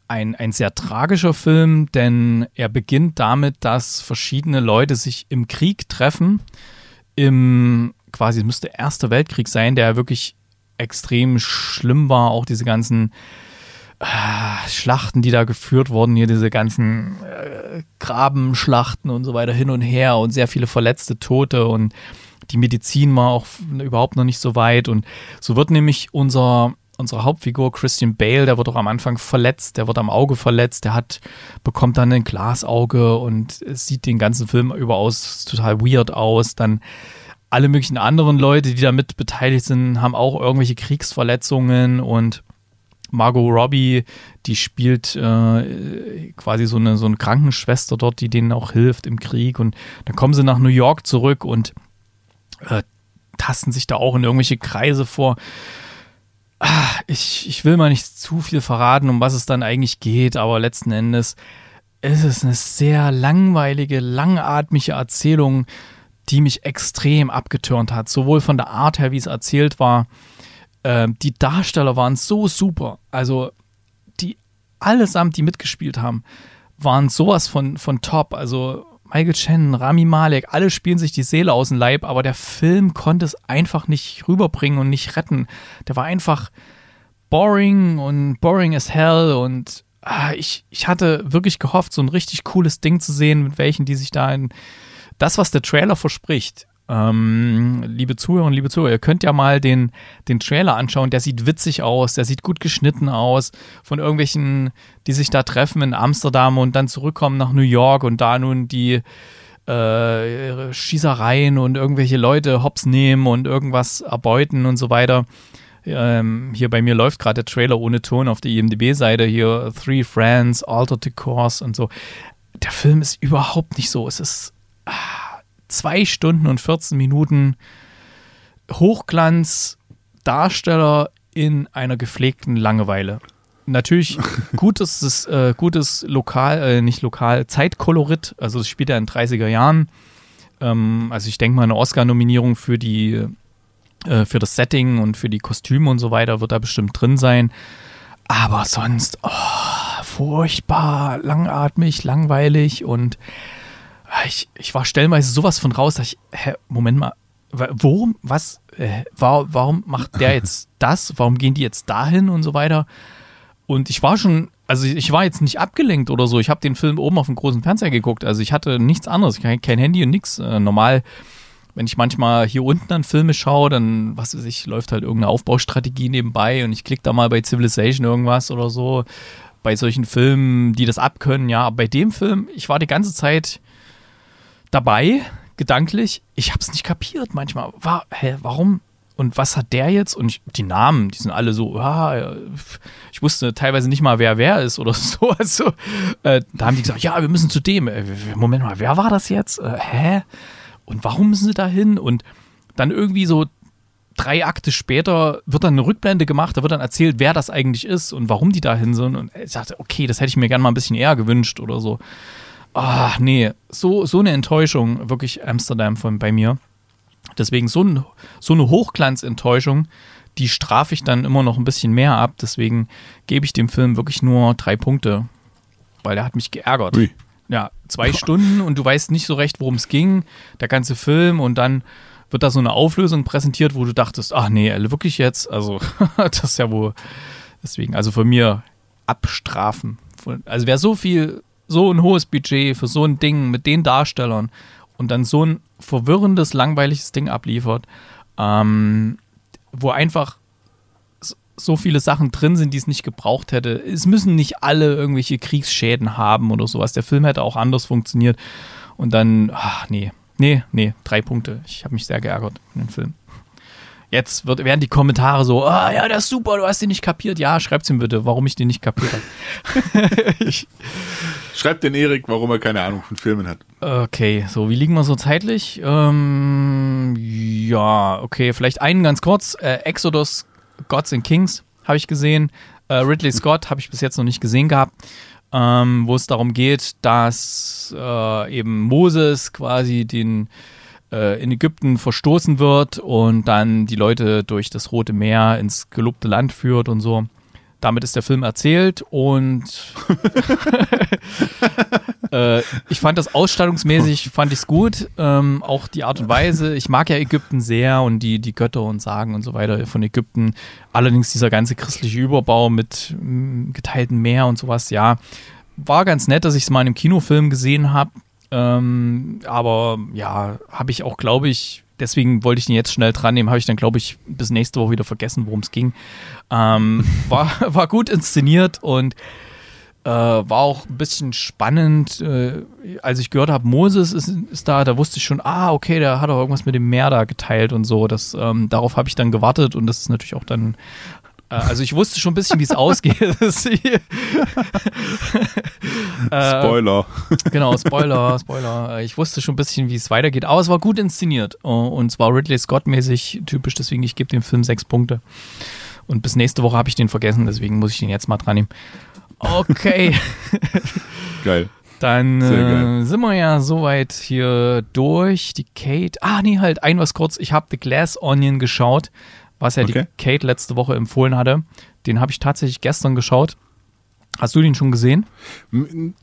ein, ein sehr tragischer Film, denn er beginnt damit, dass verschiedene Leute sich im Krieg treffen. Im quasi, es müsste Erster Weltkrieg sein, der wirklich extrem schlimm war. Auch diese ganzen äh, Schlachten, die da geführt wurden, hier diese ganzen äh, Grabenschlachten und so weiter hin und her und sehr viele verletzte Tote und die Medizin war auch überhaupt noch nicht so weit. Und so wird nämlich unser unsere Hauptfigur Christian Bale, der wird auch am Anfang verletzt, der wird am Auge verletzt, der hat, bekommt dann ein Glasauge und es sieht den ganzen Film über aus total weird aus. Dann alle möglichen anderen Leute, die damit beteiligt sind, haben auch irgendwelche Kriegsverletzungen und Margot Robbie, die spielt äh, quasi so eine, so eine Krankenschwester dort, die denen auch hilft im Krieg. Und dann kommen sie nach New York zurück und äh, tasten sich da auch in irgendwelche Kreise vor. Ah, ich, ich will mal nicht zu viel verraten, um was es dann eigentlich geht, aber letzten Endes ist es eine sehr langweilige, langatmige Erzählung die mich extrem abgetürnt hat. Sowohl von der Art her, wie es erzählt war. Äh, die Darsteller waren so super. Also, die allesamt, die mitgespielt haben, waren sowas von, von top. Also, Michael Shannon, Rami Malek, alle spielen sich die Seele aus dem Leib, aber der Film konnte es einfach nicht rüberbringen und nicht retten. Der war einfach boring und boring as hell und ah, ich, ich hatte wirklich gehofft, so ein richtig cooles Ding zu sehen, mit welchen, die sich da in das, was der Trailer verspricht, ähm, liebe Zuhörer und liebe Zuhörer, ihr könnt ja mal den, den Trailer anschauen. Der sieht witzig aus, der sieht gut geschnitten aus. Von irgendwelchen, die sich da treffen in Amsterdam und dann zurückkommen nach New York und da nun die äh, Schießereien und irgendwelche Leute hops nehmen und irgendwas erbeuten und so weiter. Ähm, hier bei mir läuft gerade der Trailer ohne Ton auf der IMDb-Seite. Hier Three Friends, Altered the Course und so. Der Film ist überhaupt nicht so. Es ist zwei Stunden und 14 Minuten Hochglanz Darsteller in einer gepflegten Langeweile. natürlich gutes, äh, gutes Lokal, äh, nicht Lokal, Zeitkolorit. Also es spielt ja in den 30er Jahren. Ähm, also ich denke mal, eine Oscar-Nominierung für die äh, für das Setting und für die Kostüme und so weiter wird da bestimmt drin sein. Aber sonst, oh, furchtbar, langatmig, langweilig und ich, ich war stellenweise sowas von raus, dass ich, hä, Moment mal, worum, was, äh, war, warum macht der jetzt das? Warum gehen die jetzt dahin und so weiter? Und ich war schon, also ich war jetzt nicht abgelenkt oder so. Ich habe den Film oben auf dem großen Fernseher geguckt. Also ich hatte nichts anderes, kein, kein Handy und nichts. Äh, normal, wenn ich manchmal hier unten an Filme schaue, dann, was weiß ich, läuft halt irgendeine Aufbaustrategie nebenbei und ich klicke da mal bei Civilization irgendwas oder so. Bei solchen Filmen, die das abkönnen, ja. Aber bei dem Film, ich war die ganze Zeit dabei, gedanklich. Ich habe es nicht kapiert manchmal. War, hä, warum? Und was hat der jetzt? Und ich, die Namen, die sind alle so, ah, ich wusste teilweise nicht mal, wer wer ist oder so. Also, äh, da haben die gesagt, ja, wir müssen zu dem. Äh, Moment mal, wer war das jetzt? Äh, hä? Und warum müssen sie da hin? Und dann irgendwie so drei Akte später wird dann eine Rückblende gemacht, da wird dann erzählt, wer das eigentlich ist und warum die da hin sind. Und ich dachte, okay, das hätte ich mir gerne mal ein bisschen eher gewünscht oder so. Ach, nee, so, so eine Enttäuschung, wirklich Amsterdam von bei mir. Deswegen so, ein, so eine Hochglanzenttäuschung, die strafe ich dann immer noch ein bisschen mehr ab. Deswegen gebe ich dem Film wirklich nur drei Punkte, weil der hat mich geärgert. Ui. Ja, zwei Stunden und du weißt nicht so recht, worum es ging, der ganze Film und dann wird da so eine Auflösung präsentiert, wo du dachtest, ach nee, wirklich jetzt? Also, das ist ja wohl, deswegen, also von mir abstrafen. Also wer so viel, so ein hohes Budget für so ein Ding mit den Darstellern und dann so ein verwirrendes, langweiliges Ding abliefert, ähm, wo einfach so viele Sachen drin sind, die es nicht gebraucht hätte. Es müssen nicht alle irgendwelche Kriegsschäden haben oder sowas. Der Film hätte auch anders funktioniert. Und dann, ach nee, nee, nee, drei Punkte. Ich habe mich sehr geärgert in den Film. Jetzt wird, werden die Kommentare so, ah ja, das ist super, du hast den nicht kapiert. Ja, schreibt's ihm bitte, warum ich den nicht kapiert habe. Schreibt den Erik, warum er keine Ahnung von Filmen hat. Okay, so, wie liegen wir so zeitlich? Ähm, ja, okay, vielleicht einen ganz kurz. Äh, Exodus Gods and Kings habe ich gesehen. Äh, Ridley Scott habe ich bis jetzt noch nicht gesehen gehabt. Ähm, wo es darum geht, dass äh, eben Moses quasi den äh, in Ägypten verstoßen wird und dann die Leute durch das Rote Meer ins gelobte Land führt und so. Damit ist der Film erzählt und äh, ich fand das ausstattungsmäßig, fand ich es gut. Ähm, auch die Art und Weise. Ich mag ja Ägypten sehr und die, die Götter und Sagen und so weiter von Ägypten. Allerdings dieser ganze christliche Überbau mit mm, geteiltem Meer und sowas, ja, war ganz nett, dass ich es mal in einem Kinofilm gesehen habe. Ähm, aber ja, habe ich auch, glaube ich, deswegen wollte ich ihn jetzt schnell dran nehmen, habe ich dann, glaube ich, bis nächste Woche wieder vergessen, worum es ging. Ähm, war, war gut inszeniert und äh, war auch ein bisschen spannend. Äh, als ich gehört habe, Moses ist, ist, da, da wusste ich schon, ah, okay, der hat auch irgendwas mit dem Meer da geteilt und so. Das, ähm, darauf habe ich dann gewartet und das ist natürlich auch dann also ich wusste schon ein bisschen, wie es ausgeht. Äh, Spoiler. Genau, Spoiler, Spoiler. Äh, ich wusste schon ein bisschen, wie es weitergeht, aber es war gut inszeniert und zwar Ridley Scott-mäßig typisch, deswegen ich gebe dem Film sechs Punkte. Und bis nächste Woche habe ich den vergessen, deswegen muss ich den jetzt mal dran nehmen. Okay. Geil. Dann äh, sind wir ja soweit hier durch. Die Kate. Ah, nee, halt, ein was kurz. Ich habe The Glass Onion geschaut was ja okay. die Kate letzte Woche empfohlen hatte. Den habe ich tatsächlich gestern geschaut. Hast du den schon gesehen?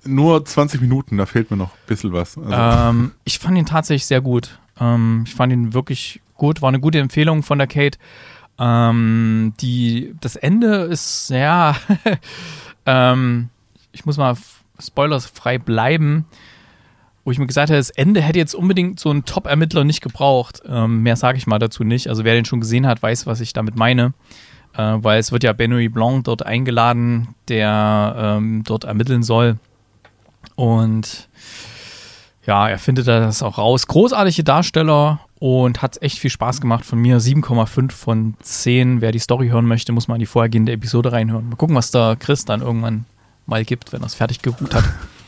Nur 20 Minuten, da fehlt mir noch ein bisschen was. Also. Ähm, ich fand ihn tatsächlich sehr gut. Ähm, ich fand ihn wirklich gut, war eine gute Empfehlung von der Kate. Ähm, die, das Ende ist, ja, ähm, ich muss mal spoilersfrei bleiben wo ich mir gesagt habe, das Ende hätte jetzt unbedingt so einen Top-Ermittler nicht gebraucht. Ähm, mehr sage ich mal dazu nicht. Also wer den schon gesehen hat, weiß, was ich damit meine. Äh, weil es wird ja Benoit Blanc dort eingeladen, der ähm, dort ermitteln soll. Und ja, er findet das auch raus. Großartige Darsteller und hat echt viel Spaß gemacht von mir. 7,5 von 10. Wer die Story hören möchte, muss mal in die vorhergehende Episode reinhören. Mal gucken, was da Chris dann irgendwann mal gibt, wenn er es fertig geruht hat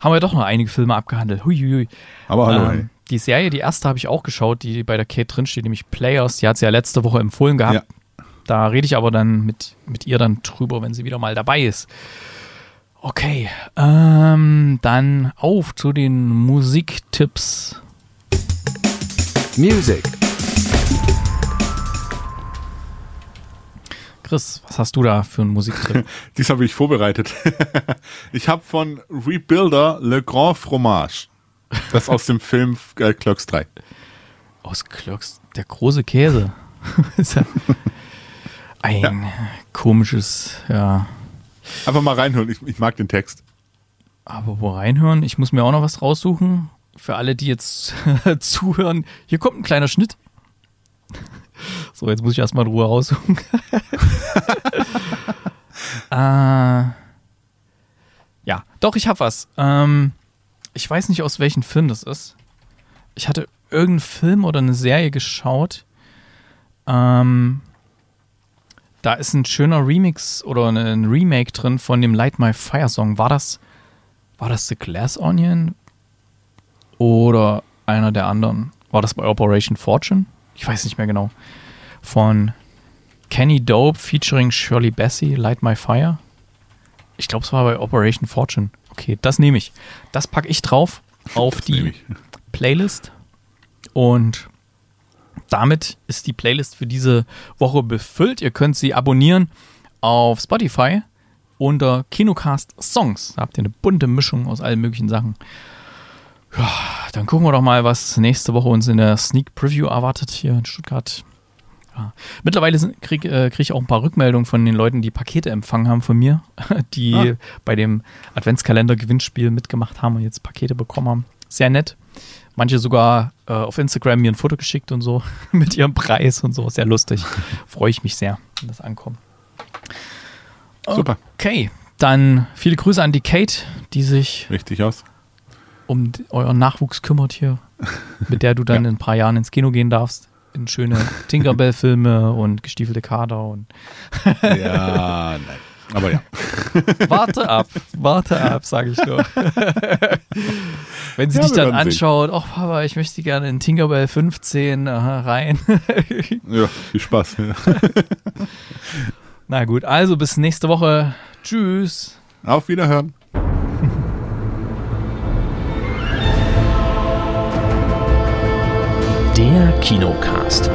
haben wir doch noch einige Filme abgehandelt. Huiuiui. Aber hallo. Ähm, die Serie, die erste habe ich auch geschaut, die bei der Kate drinsteht, nämlich Players. Die hat sie ja letzte Woche empfohlen gehabt. Ja. Da rede ich aber dann mit, mit ihr dann drüber, wenn sie wieder mal dabei ist. Okay, ähm, dann auf zu den Musiktipps. Music. Chris, was hast du da für einen Musiktipp? Dies habe ich vorbereitet. ich habe von Rebuilder Le Grand Fromage. Das aus dem Film äh, Clerks 3. Aus Clerks, der große Käse. ist ja ein ja. komisches, ja. Einfach mal reinhören, ich, ich mag den Text. Aber wo reinhören? Ich muss mir auch noch was raussuchen. Für alle, die jetzt zuhören, hier kommt ein kleiner Schnitt. So, jetzt muss ich erstmal in Ruhe raussuchen. äh, ja, doch, ich habe was. Ähm, ich weiß nicht, aus welchem Film das ist. Ich hatte irgendeinen Film oder eine Serie geschaut. Ähm, da ist ein schöner Remix oder ein Remake drin von dem Light My Fire Song. War das, war das The Glass Onion? Oder einer der anderen? War das bei Operation Fortune? Ich weiß nicht mehr genau. Von Kenny Dope featuring Shirley Bassey, Light My Fire. Ich glaube, es war bei Operation Fortune. Okay, das nehme ich. Das packe ich drauf auf das die Playlist. Und damit ist die Playlist für diese Woche befüllt. Ihr könnt sie abonnieren auf Spotify unter Kinocast Songs. Da habt ihr eine bunte Mischung aus allen möglichen Sachen. Ja, dann gucken wir doch mal, was nächste Woche uns in der Sneak Preview erwartet hier in Stuttgart. Ja. Mittlerweile kriege äh, krieg ich auch ein paar Rückmeldungen von den Leuten, die Pakete empfangen haben von mir, die ah. bei dem Adventskalender-Gewinnspiel mitgemacht haben und jetzt Pakete bekommen haben. Sehr nett. Manche sogar äh, auf Instagram mir ein Foto geschickt und so mit ihrem Preis und so. Sehr lustig. Freue ich mich sehr, wenn das ankommt. Super. Okay, dann viele Grüße an die Kate, die sich richtig aus um euren Nachwuchs kümmert hier, mit der du dann ja. in ein paar Jahren ins Kino gehen darfst. In schöne Tinkerbell-Filme und gestiefelte Kader und. ja, nein. Aber ja. warte ab, warte ab, sage ich nur. Wenn sie ja, dich dann anschaut, ach oh, Papa, ich möchte gerne in Tinkerbell 15 aha, rein. ja, viel Spaß. Na gut, also bis nächste Woche. Tschüss. Auf Wiederhören. Der Kinocast.